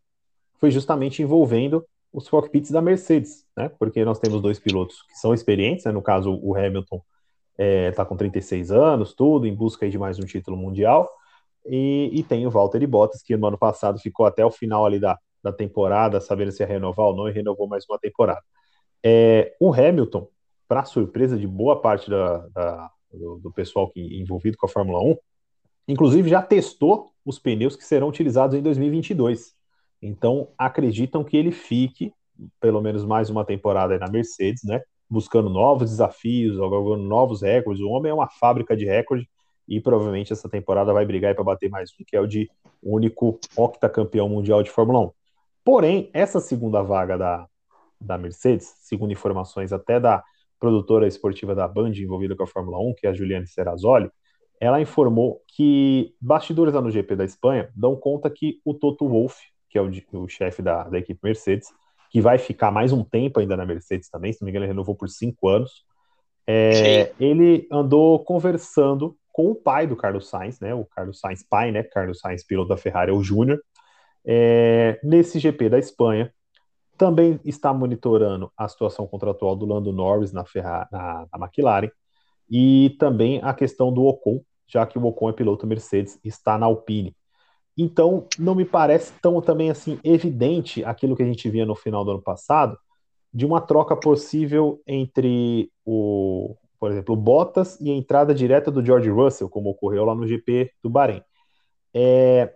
foi justamente envolvendo os cockpits da Mercedes, né? Porque nós temos dois pilotos que são experientes, né? no caso o Hamilton está é, tá com 36 anos, tudo em busca de mais um título mundial, e, e, tem o Valtteri Bottas que no ano passado ficou até o final ali da, da temporada, sabendo se ia renovar ou não, e renovou mais uma temporada. É, o Hamilton, para surpresa de boa parte da, da do, do, pessoal que envolvido com a Fórmula 1, Inclusive, já testou os pneus que serão utilizados em 2022. Então, acreditam que ele fique pelo menos mais uma temporada na Mercedes, né? Buscando novos desafios, novos recordes. O homem é uma fábrica de recorde e provavelmente essa temporada vai brigar para bater mais um, que é o de único octacampeão mundial de Fórmula 1. Porém, essa segunda vaga da, da Mercedes, segundo informações até da produtora esportiva da Band envolvida com a Fórmula 1, que é a Juliane Serrazoli, ela informou que bastidores lá no GP da Espanha dão conta que o Toto Wolff, que é o, o chefe da, da, equipe Mercedes, que vai ficar mais um tempo ainda na Mercedes também, se não me engano, ele renovou por cinco anos. É, ele andou conversando com o pai do Carlos Sainz, né? O Carlos Sainz pai, né? Carlos Sainz, piloto da Ferrari, é o Júnior. É, nesse GP da Espanha, também está monitorando a situação contratual do Lando Norris na, Ferrari, na, na McLaren e também a questão do Ocon, já que o Ocon é piloto Mercedes, está na Alpine. Então, não me parece tão também assim evidente aquilo que a gente via no final do ano passado, de uma troca possível entre o, por exemplo, o Bottas e a entrada direta do George Russell, como ocorreu lá no GP do Bahrein. É,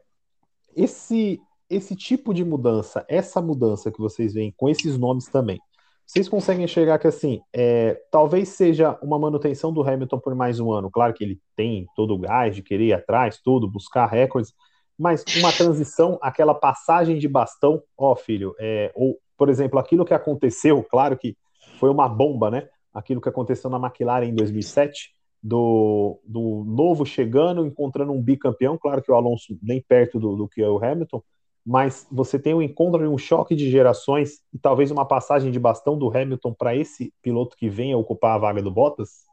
esse, esse tipo de mudança, essa mudança que vocês veem com esses nomes também, vocês conseguem enxergar que assim, é, talvez seja uma manutenção do Hamilton por mais um ano. Claro que ele tem todo o gás de querer ir atrás, tudo, buscar recordes, mas uma transição, aquela passagem de bastão, ó, filho, é, ou, por exemplo, aquilo que aconteceu, claro que foi uma bomba, né? Aquilo que aconteceu na McLaren em 2007, do, do novo chegando, encontrando um bicampeão, claro que o Alonso nem perto do, do que é o Hamilton, mas você tem um encontro e um choque de gerações e talvez uma passagem de bastão do Hamilton para esse piloto que venha ocupar a vaga do Bottas?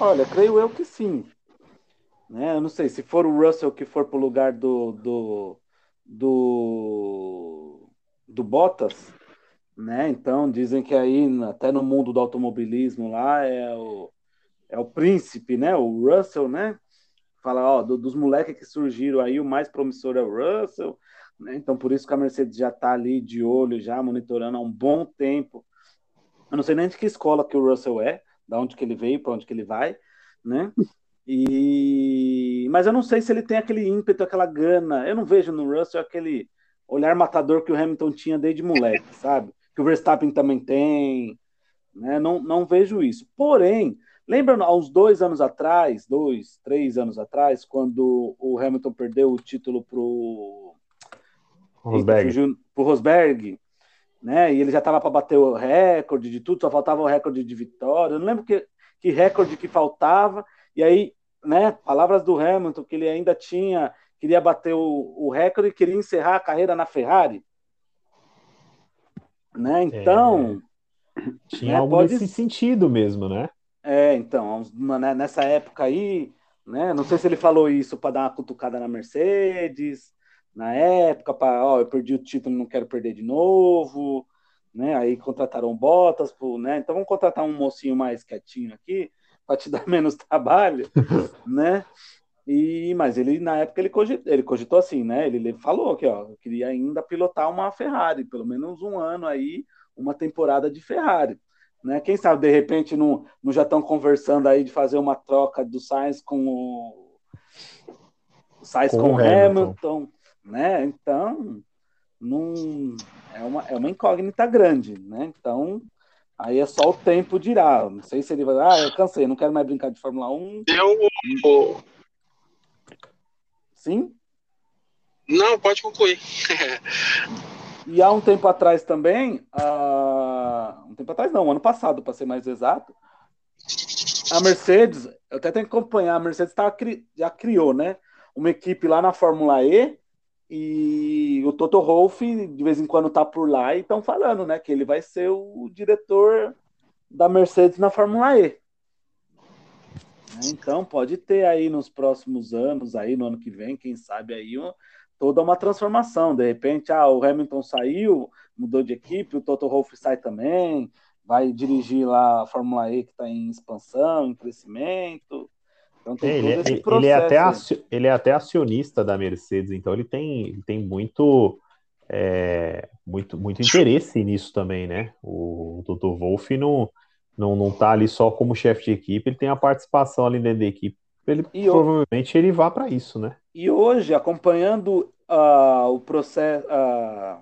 Olha, creio eu que sim. Né? Eu não sei, se for o Russell que for para o lugar do, do, do, do Bottas, né? Então dizem que aí, até no mundo do automobilismo lá, é o, é o príncipe, né? O Russell, né? Fala, ó, do, dos moleques que surgiram aí, o mais promissor é o Russell, né? Então por isso que a Mercedes já está ali de olho, já monitorando há um bom tempo. Eu não sei nem de que escola que o Russell é, da onde que ele veio, para onde que ele vai, né? E... Mas eu não sei se ele tem aquele ímpeto, aquela gana. Eu não vejo no Russell aquele olhar matador que o Hamilton tinha desde moleque, sabe? Que o Verstappen também tem. Né? Não, não vejo isso. Porém, lembra há uns dois anos atrás, dois, três anos atrás, quando o Hamilton perdeu o título pro Rosberg, pro Rosberg né? E ele já estava para bater o recorde de tudo, só faltava o recorde de vitória. Eu não lembro que, que recorde que faltava. E aí né, palavras do Hamilton, que ele ainda tinha, queria bater o, o recorde e queria encerrar a carreira na Ferrari. Né? Então. É, tinha né, algo pode... nesse sentido mesmo, né? É, então, né, nessa época aí, né? Não sei se ele falou isso para dar uma cutucada na Mercedes, na época, para, ó, eu perdi o título, não quero perder de novo, né? Aí contrataram Bottas, né? Então vamos contratar um mocinho mais quietinho aqui, para te dar menos trabalho, né? E, mas ele, na época, ele cogitou, ele cogitou assim, né? Ele, ele falou que, ó, queria ainda pilotar uma Ferrari, pelo menos um ano aí, uma temporada de Ferrari. Né? Quem sabe, de repente, não, não já estão conversando aí de fazer uma troca do Sainz com o, o Sainz com, com o Hamilton, Hamilton, né? Então, não, é, uma, é uma incógnita grande, né? Então, Aí é só o tempo dirá. Não sei se ele vai. Ah, eu cansei, não quero mais brincar de Fórmula 1. Eu. Sim? Não, pode concluir. e há um tempo atrás também, uh... tempo atrás não, ano passado, para ser mais exato, a Mercedes, eu até tenho que acompanhar, a Mercedes tá, já criou, né? Uma equipe lá na Fórmula E e o Toto Wolff, de vez em quando, tá por lá e estão falando, né? Que ele vai ser o diretor da Mercedes na Fórmula E. Então, pode ter aí nos próximos anos, aí no ano que vem, quem sabe aí, toda uma transformação. De repente, ah, o Hamilton saiu, mudou de equipe, o Toto Wolff sai também, vai dirigir lá a Fórmula E que está em expansão, em crescimento. Então tem é, ele, todo é, esse processo. Ele é, até ele é até acionista da Mercedes, então ele tem, ele tem muito, é, muito, muito interesse nisso também, né? O, o Toto Wolff não, não, não tá ali só como chefe de equipe, ele tem a participação ali dentro da equipe. Ele, e provavelmente ele vá para isso, né? E hoje, acompanhando uh, o processo, uh,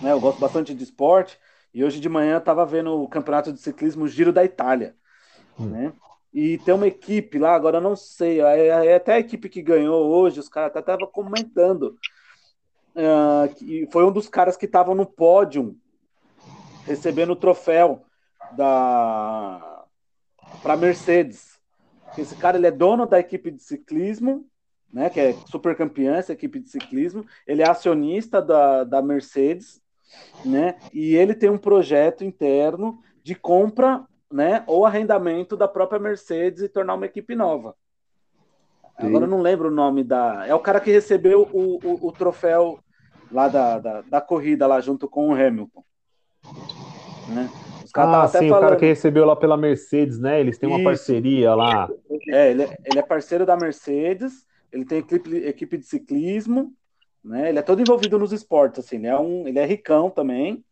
né, eu gosto bastante de esporte, e hoje de manhã estava vendo o campeonato de ciclismo Giro da Itália. Hum. Né? E tem uma equipe lá, agora eu não sei, é, é até a equipe que ganhou hoje, os caras até estavam comentando. Uh, que foi um dos caras que estavam no pódio recebendo o troféu da para Mercedes. Esse cara ele é dono da equipe de ciclismo, né, que é super campeã essa equipe de ciclismo. Ele é acionista da, da Mercedes, né? E ele tem um projeto interno de compra né, ou arrendamento da própria Mercedes e tornar uma equipe nova. Sim. Agora eu não lembro o nome da. É o cara que recebeu o, o, o troféu lá da, da, da, corrida lá junto com o Hamilton. Né? Os ah, sim, falando... o cara que recebeu lá pela Mercedes, né? Eles têm uma Isso. parceria lá. É ele, é, ele é parceiro da Mercedes, ele tem equipe, equipe de ciclismo, né? Ele é todo envolvido nos esportes, assim, ele é, um, ele é ricão também,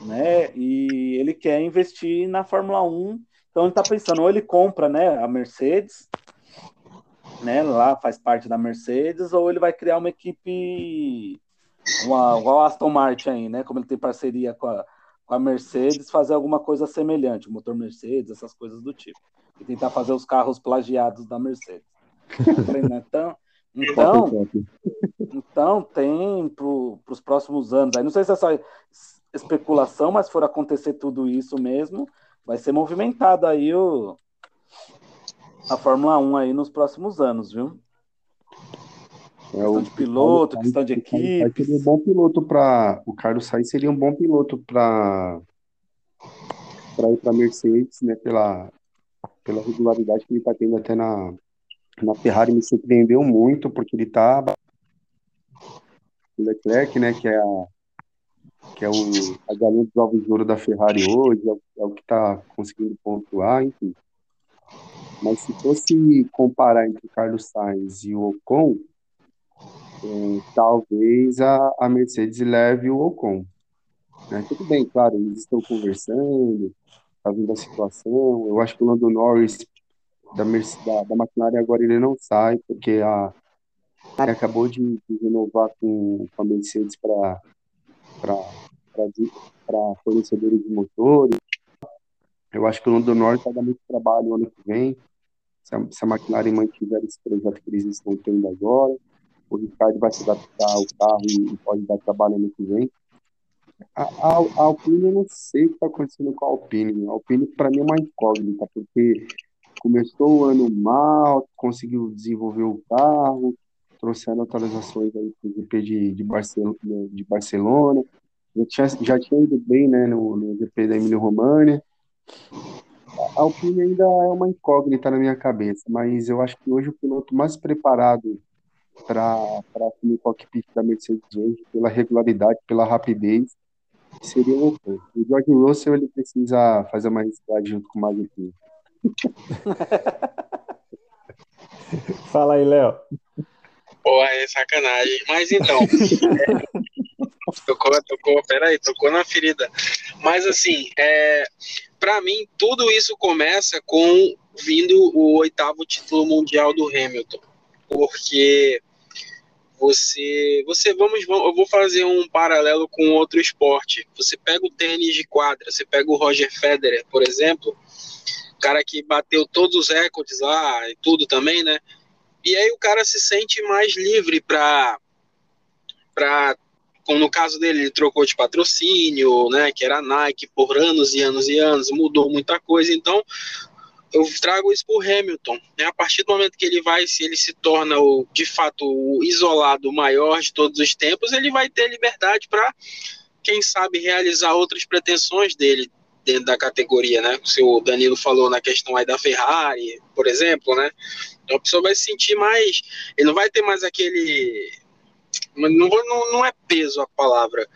né? E ele quer investir na Fórmula 1. Então ele está pensando, ou ele compra, né, a Mercedes, né, lá faz parte da Mercedes, ou ele vai criar uma equipe uma, a Aston Martin aí, né? Como ele tem parceria com a, com a Mercedes, fazer alguma coisa semelhante, motor Mercedes, essas coisas do tipo. E tentar fazer os carros plagiados da Mercedes. então, então, então tem para os próximos anos. Aí não sei se é só especulação, mas se for acontecer tudo isso mesmo, vai ser movimentado aí o, a Fórmula 1 aí nos próximos anos, viu? É questão o, de piloto, questão de equipe. Seria um bom piloto para o Carlos Sainz seria um bom piloto para para ir para Mercedes, né? Pela pela regularidade que ele está tendo até na na Ferrari me surpreendeu muito porque ele está o Leclerc, né? Que é a que é o, a galinha dos ovos de ouro da Ferrari hoje, é é o que está conseguindo pontuar, enfim. Mas se fosse comparar entre o Carlos Sainz e o Ocon, é, talvez a, a Mercedes leve o Ocon. Né? Tudo bem, claro, eles estão conversando, está vendo a situação. Eu acho que o Lando Norris da, da, da McLaren agora ele não sai, porque a, ele acabou de, de renovar com, com a Mercedes para fornecedores de motores. Eu acho que o Lando Norris vai dar muito trabalho ano que vem, se a, se a McLaren mantiver esse projeto que eles estão tendo agora o Ricardo vai se adaptar ao carro e, pode dar trabalho ano que vem. A, a, a Alpine, eu não sei o que está acontecendo com a Alpine. A Alpine, para mim, é uma incógnita, porque começou o ano mal, conseguiu desenvolver o carro, trouxeram atualizações aí para GP de, de, Barcelona, de Barcelona. Já tinha, já tinha ido bem né, no, no GP da Emília Romagna. A Alpine ainda é uma incógnita na minha cabeça, mas eu acho que hoje o piloto mais preparado para assumir o cockpit da Mercedes hoje, pela regularidade, pela rapidez, seria o Ocon. O George Russell ele precisa fazer uma reciclagem junto com o Mazepin. Fala aí, Léo. Pô, é sacanagem. Mas então. é, tocou, tocou, peraí, tocou na ferida. Mas assim, é, para mim, tudo isso começa com vindo o oitavo título mundial do Hamilton porque você, você vamos, eu vou fazer um paralelo com outro esporte. Você pega o tênis de quadra, você pega o Roger Federer, por exemplo, cara que bateu todos os recordes lá e tudo também, né? E aí o cara se sente mais livre para para como no caso dele, ele trocou de patrocínio, né, que era Nike por anos e anos e anos, mudou muita coisa, então eu trago isso para Hamilton. Né? A partir do momento que ele vai, se ele se torna o, de fato o isolado maior de todos os tempos, ele vai ter liberdade para, quem sabe, realizar outras pretensões dele dentro da categoria, né? Se o Danilo falou na questão aí da Ferrari, por exemplo, né? Então a pessoa vai se sentir mais, ele não vai ter mais aquele, não, não, não é peso a palavra,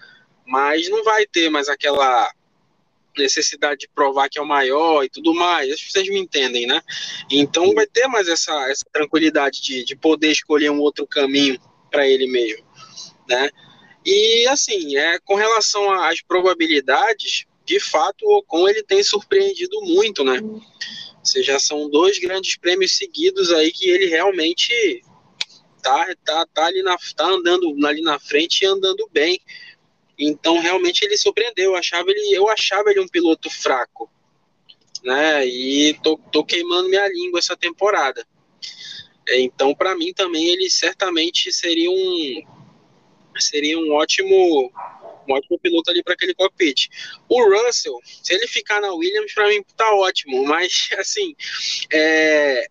mas não vai ter mais aquela necessidade de provar que é o maior e tudo mais, acho vocês me entendem, né? Então vai ter mais essa, essa tranquilidade de, de poder escolher um outro caminho para ele mesmo, né? E assim, é, com relação às probabilidades, de fato o Ocon ele tem surpreendido muito, né? Ou seja, são dois grandes prêmios seguidos aí que ele realmente tá, tá, tá ali na, tá andando ali na frente e andando bem. Então, realmente, ele surpreendeu. Eu achava ele, eu achava ele um piloto fraco. Né? E tô, tô queimando minha língua essa temporada. Então, para mim também, ele certamente seria um seria um ótimo um ótimo piloto ali para aquele cockpit. O Russell, se ele ficar na Williams, para mim tá ótimo, mas assim, é,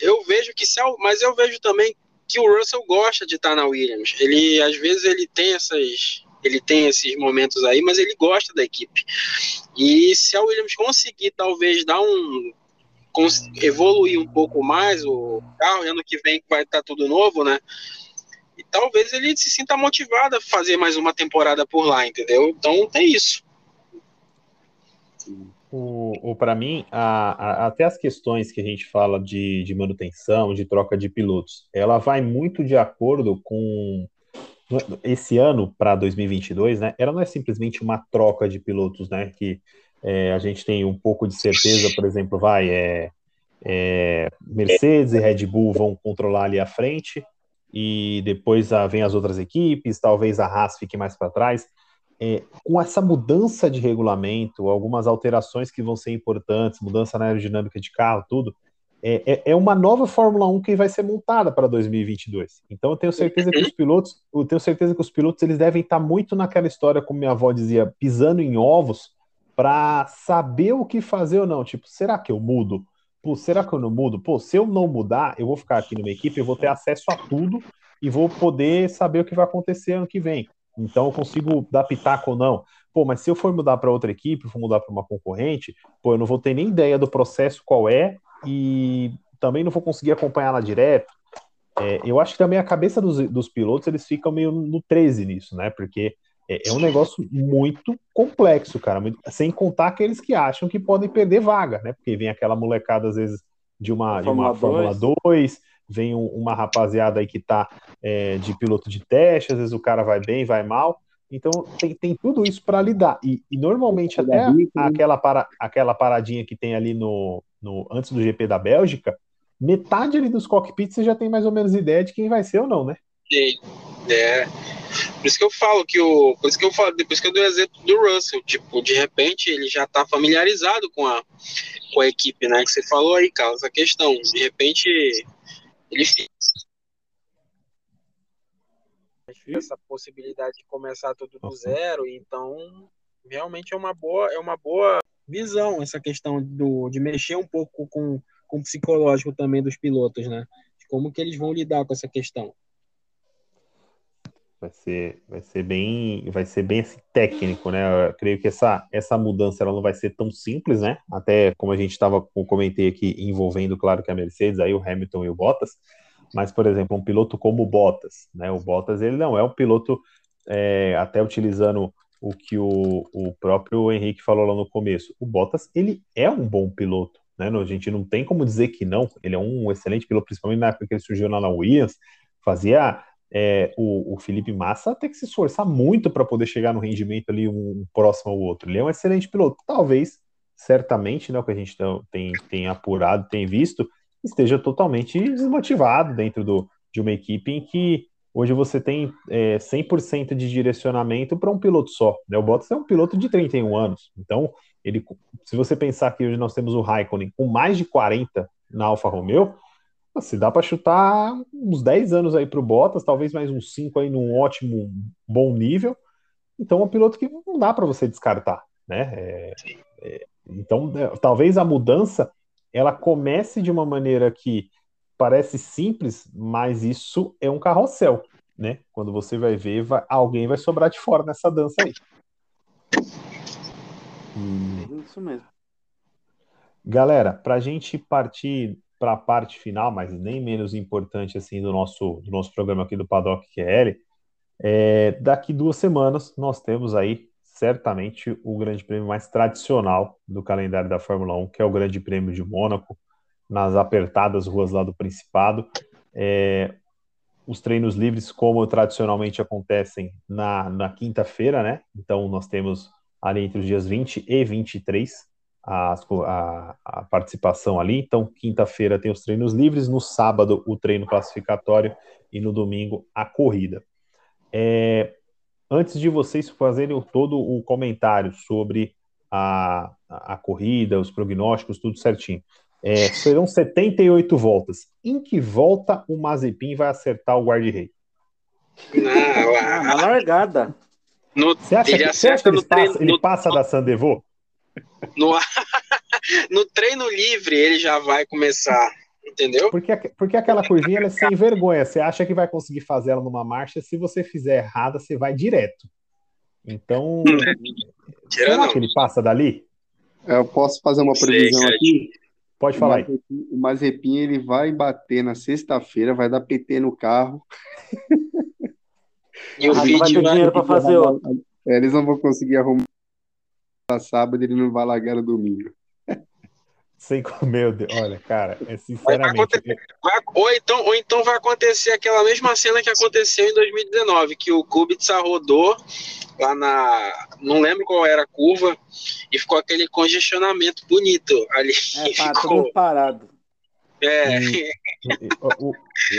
eu vejo que se, mas eu vejo também que o Russell gosta de estar tá na Williams. Ele às vezes ele tem essas ele tem esses momentos aí, mas ele gosta da equipe. E se a Williams conseguir talvez dar um evoluir um pouco mais o carro, ano que vem vai estar tudo novo, né? E talvez ele se sinta motivado a fazer mais uma temporada por lá, entendeu? Então tem isso. O, o para mim, a, a, até as questões que a gente fala de, de manutenção, de troca de pilotos, ela vai muito de acordo com esse ano para 2022, né? Ela não é simplesmente uma troca de pilotos, né? Que é, a gente tem um pouco de certeza, por exemplo, vai é, é, Mercedes e Red Bull vão controlar ali à frente e depois ah, vem as outras equipes, talvez a Haas fique mais para trás. É, com essa mudança de regulamento, algumas alterações que vão ser importantes, mudança na aerodinâmica de carro, tudo, é, é, é uma nova Fórmula 1 que vai ser montada para 2022. Então eu tenho certeza que os pilotos, eu tenho certeza que os pilotos eles devem estar muito naquela história, como minha avó dizia, pisando em ovos para saber o que fazer ou não. Tipo, será que eu mudo? Pô, será que eu não mudo? Pô, se eu não mudar, eu vou ficar aqui numa equipe, eu vou ter acesso a tudo e vou poder saber o que vai acontecer ano que vem. Então eu consigo dar pitaco ou não. Pô, mas se eu for mudar para outra equipe, for mudar para uma concorrente, pô, eu não vou ter nem ideia do processo qual é e também não vou conseguir acompanhar lá direto. É, eu acho que também a cabeça dos, dos pilotos eles ficam meio no 13 nisso, né? Porque é, é um negócio muito complexo, cara. Muito, sem contar aqueles que acham que podem perder vaga, né? Porque vem aquela molecada, às vezes, de uma, de uma Fórmula 2, vem um, uma rapaziada aí que tá é, de piloto de teste, às vezes o cara vai bem, vai mal. Então tem, tem tudo isso para lidar. E, e normalmente até aquela, para, aquela paradinha que tem ali no, no antes do GP da Bélgica, metade ali dos cockpits você já tem mais ou menos ideia de quem vai ser ou não, né? Sim. É. Por isso que eu falo que o. Por isso que eu falo, depois que eu dei o exemplo do Russell, tipo, de repente ele já tá familiarizado com a, com a equipe, né? Que você falou aí, Carlos, a questão. De repente ele essa possibilidade de começar tudo do zero, então realmente é uma boa, é uma boa visão essa questão do, de mexer um pouco com, com o psicológico também dos pilotos, né? De como que eles vão lidar com essa questão. Vai ser, vai ser bem, vai ser bem assim, técnico, né? Eu creio que essa, essa mudança ela não vai ser tão simples, né? Até como a gente estava comentei aqui, envolvendo, claro, que a Mercedes, aí o Hamilton e o Bottas. Mas, por exemplo, um piloto como o Bottas, né? O Bottas ele não é um piloto é, até utilizando o que o, o próprio Henrique falou lá no começo. O Bottas ele é um bom piloto, né? A gente não tem como dizer que não. Ele é um excelente piloto, principalmente na época que ele surgiu na Williams, fazia é, o, o, Felipe Massa tem que se esforçar muito para poder chegar no rendimento ali um, próximo ao outro. Ele é um excelente piloto. Talvez, certamente, né, o que a gente tem, tem apurado, tem visto, esteja totalmente desmotivado dentro do, de uma equipe em que hoje você tem é, 100% de direcionamento para um piloto só. Né? O Bottas é um piloto de 31 anos. Então, ele, se você pensar que hoje nós temos o Raikkonen com mais de 40 na Alfa Romeo, se dá para chutar uns 10 anos aí para o Bottas, talvez mais uns 5 aí num ótimo, bom nível. Então é um piloto que não dá para você descartar, né? É, é, então, é, talvez a mudança ela comece de uma maneira que parece simples, mas isso é um carrossel, né? Quando você vai ver, vai, alguém vai sobrar de fora nessa dança aí. Hum. Isso mesmo. Galera, para a gente partir para a parte final, mas nem menos importante assim do nosso, do nosso programa aqui do Paddock QL, é, daqui duas semanas nós temos aí certamente o grande prêmio mais tradicional do calendário da Fórmula 1, que é o Grande Prêmio de Mônaco, nas apertadas ruas lá do Principado. É, os treinos livres, como tradicionalmente acontecem na, na quinta-feira, né? Então nós temos ali entre os dias 20 e 23 a, a, a participação ali. Então, quinta-feira tem os treinos livres, no sábado o treino classificatório e no domingo a corrida. É, antes de vocês fazerem todo o comentário sobre a, a, corrida, os prognósticos, tudo certinho. É, serão 78 voltas. Em que volta o Mazepin vai acertar o guarda-rei? Na largada. No, você acha, ele, que, você acha que ele, passa, ele passa da Sandevô? No, no treino livre ele já vai começar, entendeu? Porque, porque aquela curvinha ela é sem vergonha. Você acha que vai conseguir fazer ela numa marcha, se você fizer errada, você vai direto. Então, será não. que ele passa dali? Eu posso fazer uma previsão Sei, aqui? Pode falar aí. O Mazepin ele vai bater na sexta-feira, vai dar PT no carro. E o vídeo vai ter dinheiro para fazer. É, eles não vão conseguir arrumar sábado, ele não vai largar no domingo. Sem meu Deus, olha, cara, é sinceramente. Vai vai, ou, então, ou então vai acontecer aquela mesma cena que aconteceu em 2019, que o Kubica rodou lá na. Não lembro qual era a curva, e ficou aquele congestionamento bonito ali. É, tá ficou... tudo parado. É. o,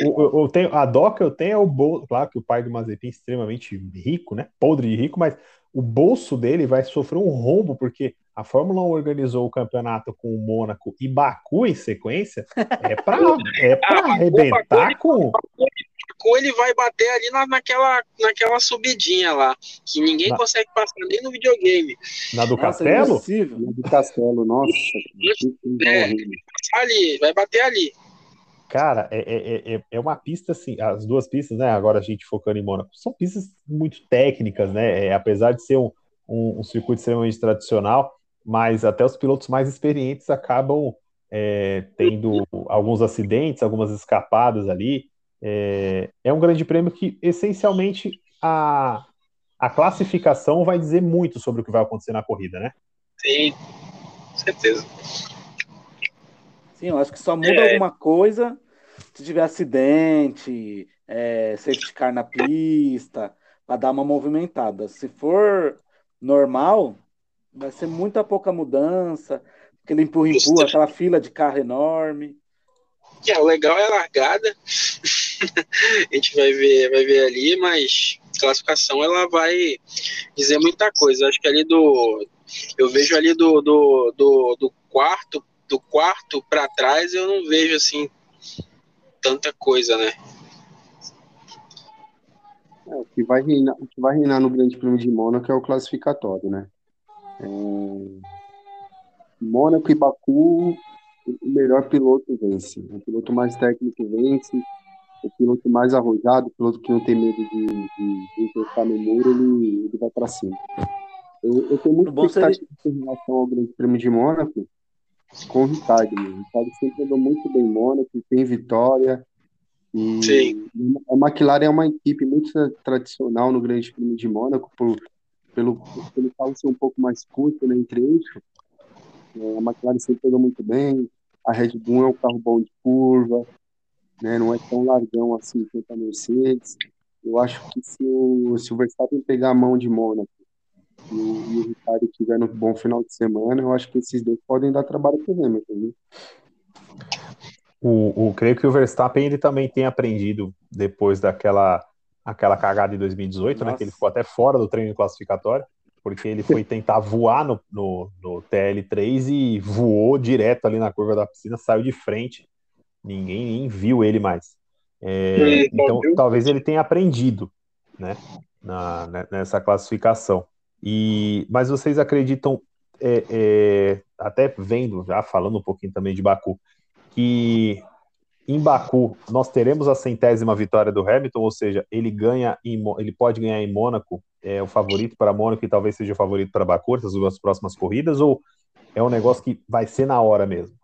o, o, tenho, a dó que eu tenho é o bolso. Claro que o pai do Mazepin é extremamente rico, né? Podre de rico, mas o bolso dele vai sofrer um rombo, porque a Fórmula 1 organizou o campeonato com o Mônaco e Baku em sequência. É para é pra ah, arrebentar com. Baku ele vai bater ali na, naquela, naquela subidinha lá, que ninguém na... consegue passar nem no videogame. Na do nossa, é Castelo? É na do Castelo, nossa. É, ali, vai bater ali. Cara, é, é, é, é uma pista assim, as duas pistas, né? Agora a gente focando em Mônaco, são pistas muito técnicas, né? É, apesar de ser um, um, um, circuito extremamente tradicional, mas até os pilotos mais experientes acabam é, tendo alguns acidentes, algumas escapadas ali. É, é um grande prêmio que, essencialmente, a, a classificação vai dizer muito sobre o que vai acontecer na corrida, né? Sim, certeza. Sim, eu acho que só muda é. alguma coisa se tiver acidente, é, safety car na pista, para dar uma movimentada. Se for normal, vai ser muita pouca mudança, aquele empurra-empurra, aquela fila de carro enorme. É, o legal é a largada. a gente vai ver, vai ver ali, mas classificação ela vai dizer muita coisa. Acho que ali do. Eu vejo ali do, do, do, do quarto, do quarto para trás, eu não vejo assim tanta coisa, né? É, o, que vai reinar, o que vai reinar no Grande Prêmio de Mônaco é o classificatório, né? É... Mônaco e Baku, o melhor piloto vence. O piloto mais técnico vence. O piloto mais arrojado, o piloto que não tem medo de, de, de encostar no muro, ele, ele vai para cima. Eu, eu tenho muita expectativa seria... em relação ao Grande Prêmio de Mônaco, com o Ricardo. Né? O Ricardo sempre andou muito bem em Mônaco, tem vitória. E Sim. a McLaren é uma equipe muito tradicional no Grande Prêmio de Mônaco, por, pelo, pelo carro ser um pouco mais curto né, entre eixos. É, a McLaren sempre andou muito bem. A Red Bull é um carro bom de curva, né, não é tão largão assim quanto a Mercedes. Eu acho que se o, se o Verstappen pegar a mão de Mônaco e, e o Ricardo tiver no bom final de semana, eu acho que esses dois podem dar trabalho para o Hamilton. Viu? O, o, creio que o Verstappen ele também tem aprendido depois daquela aquela cagada de 2018, Nossa. né? Que ele ficou até fora do treino classificatório, porque ele foi tentar voar no, no, no, TL3 e voou direto ali na curva da piscina, saiu de frente, ninguém nem viu ele mais. É, então, talvez ele tenha aprendido, né? Na, né, nessa classificação. E, mas vocês acreditam, é, é, até vendo, já falando um pouquinho também de Baku, que em Baku nós teremos a centésima vitória do Hamilton, ou seja, ele ganha em, ele pode ganhar em Mônaco, é o favorito para Mônaco e talvez seja o favorito para Baku essas duas próximas corridas, ou é um negócio que vai ser na hora mesmo?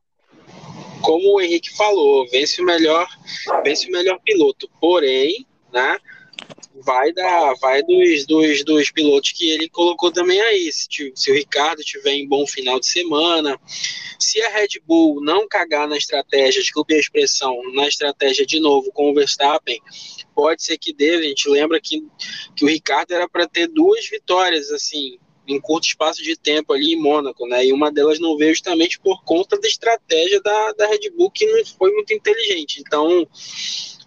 Como o Henrique falou, vence o melhor, vence o melhor piloto. Porém, né, vai da vai dos, dos, dos pilotos que ele colocou também aí. Se, se o Ricardo tiver em bom final de semana, se a Red Bull não cagar na estratégia, desculpe a expressão, na estratégia de novo com o Verstappen, pode ser que dê. A gente lembra que, que o Ricardo era para ter duas vitórias, assim, em curto espaço de tempo ali em Mônaco, né? E uma delas não veio justamente por conta da estratégia da, da Red Bull, que não foi muito inteligente. Então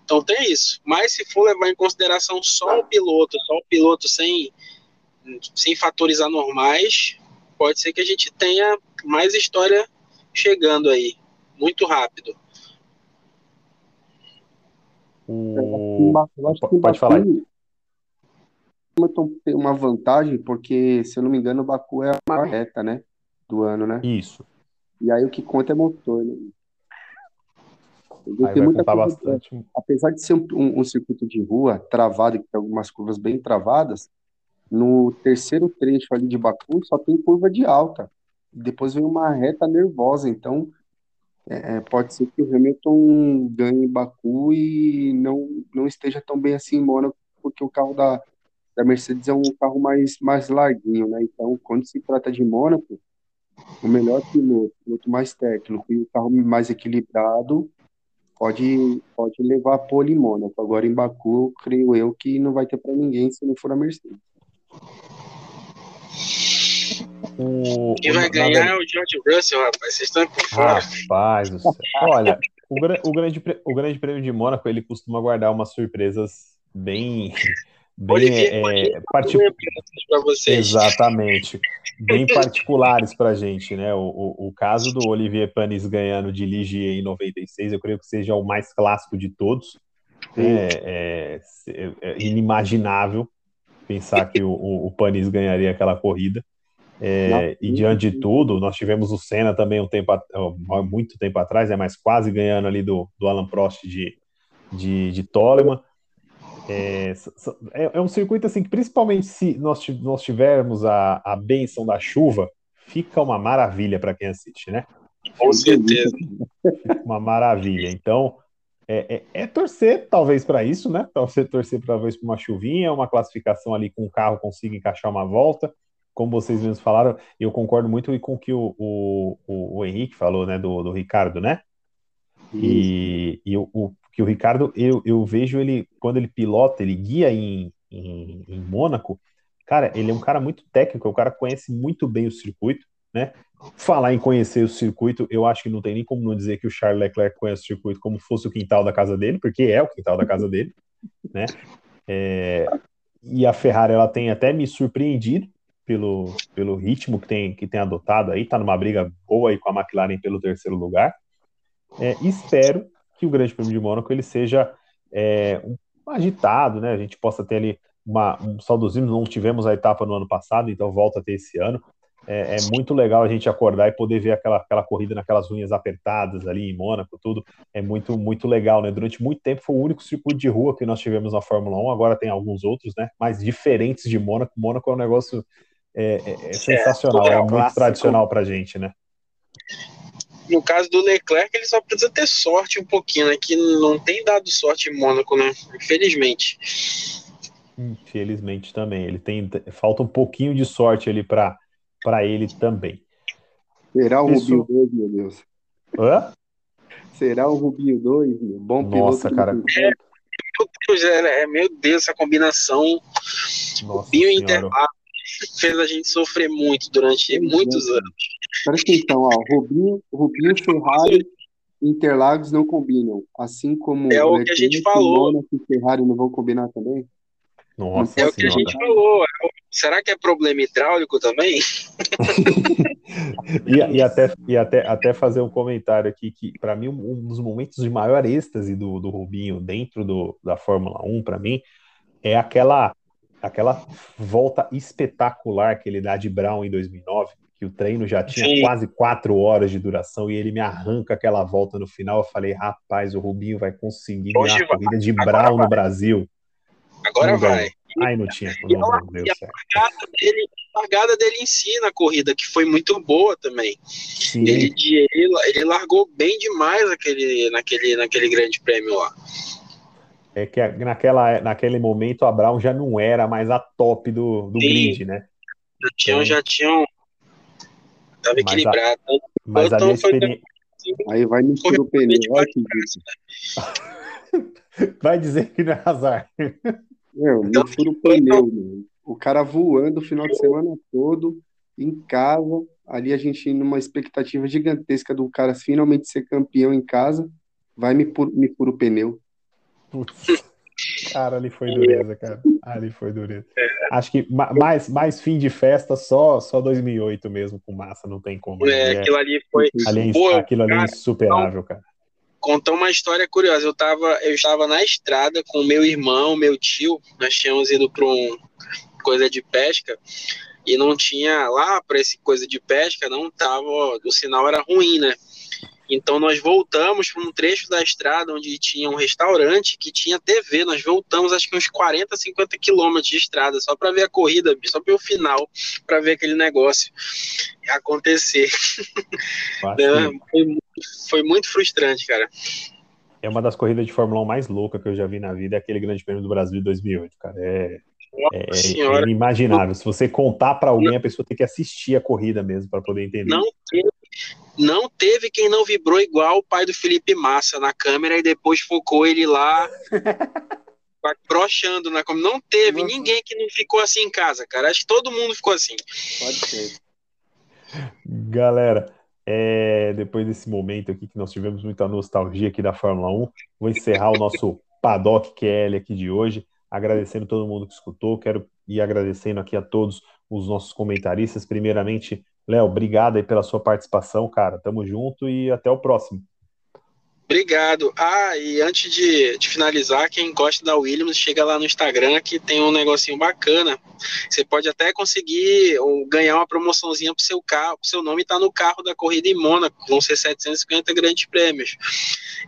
então tem isso. Mas se for levar em consideração só o piloto, só o piloto sem, sem fatores anormais, pode ser que a gente tenha mais história chegando aí, muito rápido. O... Eu acho que pode falar. tem uma vantagem, porque, se eu não me engano, o Baku é a reta, né? Do ano, né? Isso. E aí o que conta é motor, né? Aí vai contar bastante. Apesar de ser um, um, um, circuito de rua travado, que tem algumas curvas bem travadas, no terceiro trecho ali de Baku só tem curva de alta. Depois vem uma reta nervosa, então é, é pode ser que o Hamilton ganhe em Baku e não, não esteja tão bem assim em Mônaco, porque o carro da, da Mercedes é um carro mais, mais larguinho, né? Então, quando se trata de Mônaco, o melhor piloto, o piloto mais técnico e o carro mais equilibrado pode, pode levar a pole em Mônaco. Agora em Baku, creio eu que não vai ter para ninguém se não for a Mercedes. O, Quem vai ganhar é o George Russell, rapaz. Vocês estão por fora. Rapaz, olha, o, o, grande, o Grande Prêmio de Mônaco ele costuma guardar umas surpresas bem. Bem é, partic... Exatamente. Bem particulares para a gente, né? O, o, o, caso do Olivier Panis ganhando de Ligier em 96, eu creio que seja o mais clássico de todos. É, é, é, inimaginável pensar que o, o, o Panis ganharia aquela corrida. É, e diante de tudo, nós tivemos o Senna também um tempo, muito tempo atrás, é mais quase ganhando ali do, do Alan Prost de, de, de Toleman. É, é, é, um circuito assim que, principalmente se nós, nós tivermos a, a benção da chuva, fica uma maravilha para quem assiste, né? Com certeza. Uma maravilha. Então, é, é, é torcer talvez para isso, né? Torcer, torcer talvez para uma chuvinha, uma classificação ali com o carro consiga encaixar uma volta como vocês mesmos falaram, eu concordo muito com o que o, o, o, Henrique falou, né, do, do Ricardo, né? E, e o, o, que o Ricardo, eu, eu vejo ele, quando ele pilota, ele guia em, em, em Mônaco, cara, ele é um cara muito técnico, o cara conhece muito bem o circuito, né? Falar em conhecer o circuito, eu acho que não tem nem como não dizer que o Charles Leclerc conhece o circuito como fosse o quintal da casa dele, porque é o quintal da casa dele, né? É, e a Ferrari, ela tem até me surpreendido, pelo, pelo ritmo que tem, que tem adotado aí, está numa briga boa aí com a McLaren pelo terceiro lugar. É, espero que o Grande Prêmio de Mônaco ele seja é, um, agitado, né? A gente possa ter ali uma, um saudosismo, não tivemos a etapa no ano passado, então volta a ter esse ano. É, é, muito legal a gente acordar e poder ver aquela, aquela corrida naquelas unhas apertadas ali em Mônaco, tudo. É muito, muito legal, né? Durante muito tempo foi o único circuito de rua que nós tivemos na Fórmula 1, agora tem alguns outros, né? Mais diferentes de Mônaco. Mônaco é um negócio é, é, é sensacional, é, é muito tradicional para a gente, né? No caso do Leclerc, ele só precisa ter sorte um pouquinho, né? Que não tem dado sorte em Mônaco, né? Infelizmente. Infelizmente também. Ele tem falta um pouquinho de sorte ali para para ele também. Será o Isso... Rubinho 2, meu Deus? Hã? Será o Rubinho 2, meu? Bom Nossa, cara. É, meu Deus, é, é, meu Deus, essa combinação. Nossa Rubinho Interlagos fez a gente sofrer muito durante muitos anos. Presta atenção, ó, Rubinho, Rubinho Ferrari Interlagos não combinam, assim como é o que a gente falou. E Ferrari não vão combinar também. Nossa é o que a gente falou. Será que é problema hidráulico também? e, e, até, e até, até fazer um comentário aqui que, para mim, um dos momentos de maior êxtase do, do Rubinho dentro do, da Fórmula 1, para mim, é aquela aquela volta espetacular que ele dá de Brown em 2009, que o treino já tinha Sim. quase quatro horas de duração e ele me arranca aquela volta no final. Eu falei, rapaz, o Rubinho vai conseguir ganhar a corrida de Brown no Brasil. Agora vai. Ai, não tinha. Não, não deu certo. A largada, dele, a largada dele em si na corrida, que foi muito boa também. Ele, ele, ele largou bem demais aquele, naquele, naquele grande prêmio lá é que naquela, naquele momento a Brown já não era mais a top do, do grid, né? Já tinham, então, já tinham. Tava equilibrado. Mas a, mas a experiência... Aí vai me o pneu. vai dizer que não é azar. Meu, me fura o pneu, meu. O cara voando o final de semana todo, em casa, ali a gente numa expectativa gigantesca do cara finalmente ser campeão em casa, vai me, me fura o pneu. Putz. Cara, ali foi dureza, cara. Ali foi dureza. Acho que mais, mais fim de festa só só 2008 mesmo com massa, não tem como. É, aquilo ali foi. Ali, é Pô, aquilo ali é insuperável, cara. Contar uma história curiosa. Eu tava, eu estava na estrada com meu irmão, meu tio. Nós tínhamos ido para um coisa de pesca e não tinha lá para esse coisa de pesca, não tava, o sinal era ruim, né? Então nós voltamos para um trecho da estrada onde tinha um restaurante que tinha TV. Nós voltamos acho que uns 40, 50 quilômetros de estrada só para ver a corrida, só para o final, para ver aquele negócio acontecer. foi, foi muito frustrante, cara. É uma das corridas de Fórmula 1 mais loucas que eu já vi na vida, é aquele Grande Prêmio do Brasil de 2008, cara. É, é, é, inimaginável. Se você contar para alguém, a pessoa tem que assistir a corrida mesmo para poder entender. Não teve, não teve quem não vibrou igual o pai do Felipe Massa na câmera e depois focou ele lá. brochando na câmera. Não teve Nossa. ninguém que não ficou assim em casa, cara. Acho que todo mundo ficou assim. Pode ser. Galera, é, depois desse momento aqui que nós tivemos muita nostalgia aqui da Fórmula 1, vou encerrar o nosso Paddock QL aqui de hoje, agradecendo todo mundo que escutou, quero ir agradecendo aqui a todos os nossos comentaristas, primeiramente, Léo, obrigado aí pela sua participação, cara, tamo junto e até o próximo. Obrigado. Ah, e antes de, de, finalizar, quem gosta da Williams, chega lá no Instagram que tem um negocinho bacana. Você pode até conseguir ganhar uma promoçãozinha pro seu carro, pro seu nome tá no carro da corrida em Mônaco, vão ser 750 grandes prêmios.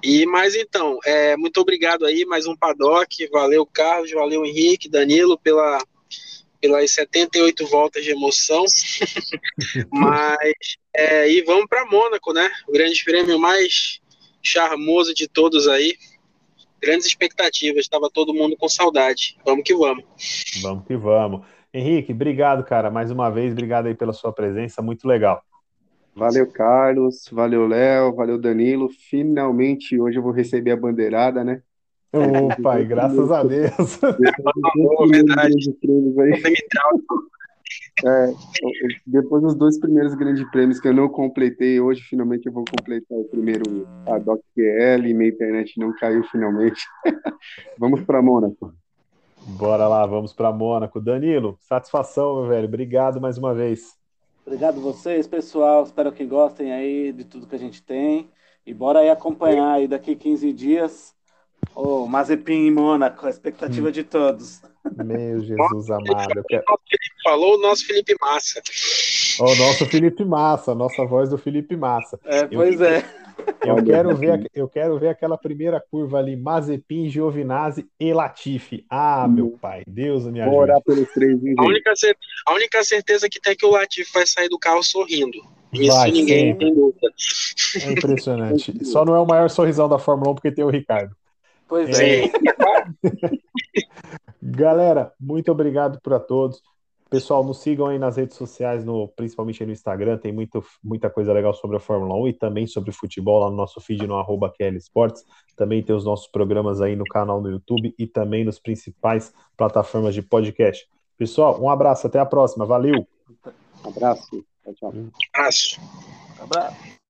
E mais então, é, muito obrigado aí, mais um paddock, valeu Carlos, valeu Henrique, Danilo pela pelas 78 voltas de emoção. Mas é, e vamos para Mônaco, né? O grande prêmio mais charmoso de todos aí. Grandes expectativas, estava todo mundo com saudade. Vamos que vamos. Vamos que vamos. Henrique, obrigado, cara, mais uma vez, obrigado aí pela sua presença, muito legal. Valeu, Carlos, valeu, Léo, valeu, Danilo. Finalmente hoje eu vou receber a bandeirada, né? Ô, pai, graças a Deus. É verdade. É, depois dos dois primeiros grandes prêmios que eu não completei, hoje finalmente eu vou completar o primeiro a Doc PL e minha internet não caiu finalmente. Vamos para Mônaco. Bora lá, vamos para Mônaco. Danilo, satisfação, meu velho. Obrigado mais uma vez. Obrigado vocês, pessoal. Espero que gostem aí de tudo que a gente tem. E bora aí acompanhar aí daqui 15 dias o Mazepin em Mônaco, a expectativa hum. de todos. Meu Jesus amado. Quero... Falou o nosso Felipe Massa. O nosso Felipe Massa, a nossa voz do Felipe Massa. É, pois eu, é. Eu quero, ver, eu quero ver aquela primeira curva ali, Mazepin, Giovinazzi e Latifi. Ah, meu pai, Deus me ajude. orar pelos três. A única, a única certeza que tem é que o Latifi vai sair do carro sorrindo. Isso vai, ninguém sim. tem dúvida. É impressionante. Só não é o maior sorrisão da Fórmula 1 porque tem o Ricardo. Pois é. Galera, muito obrigado para todos. Pessoal, nos sigam aí nas redes sociais, no, principalmente aí no Instagram, tem muito, muita coisa legal sobre a Fórmula 1 e também sobre futebol lá no nosso feed no arroba QL Sports. Também tem os nossos programas aí no canal no YouTube e também nos principais plataformas de podcast. Pessoal, um abraço, até a próxima, valeu! Um abraço, tchau, tchau. Um abraço. Um abraço.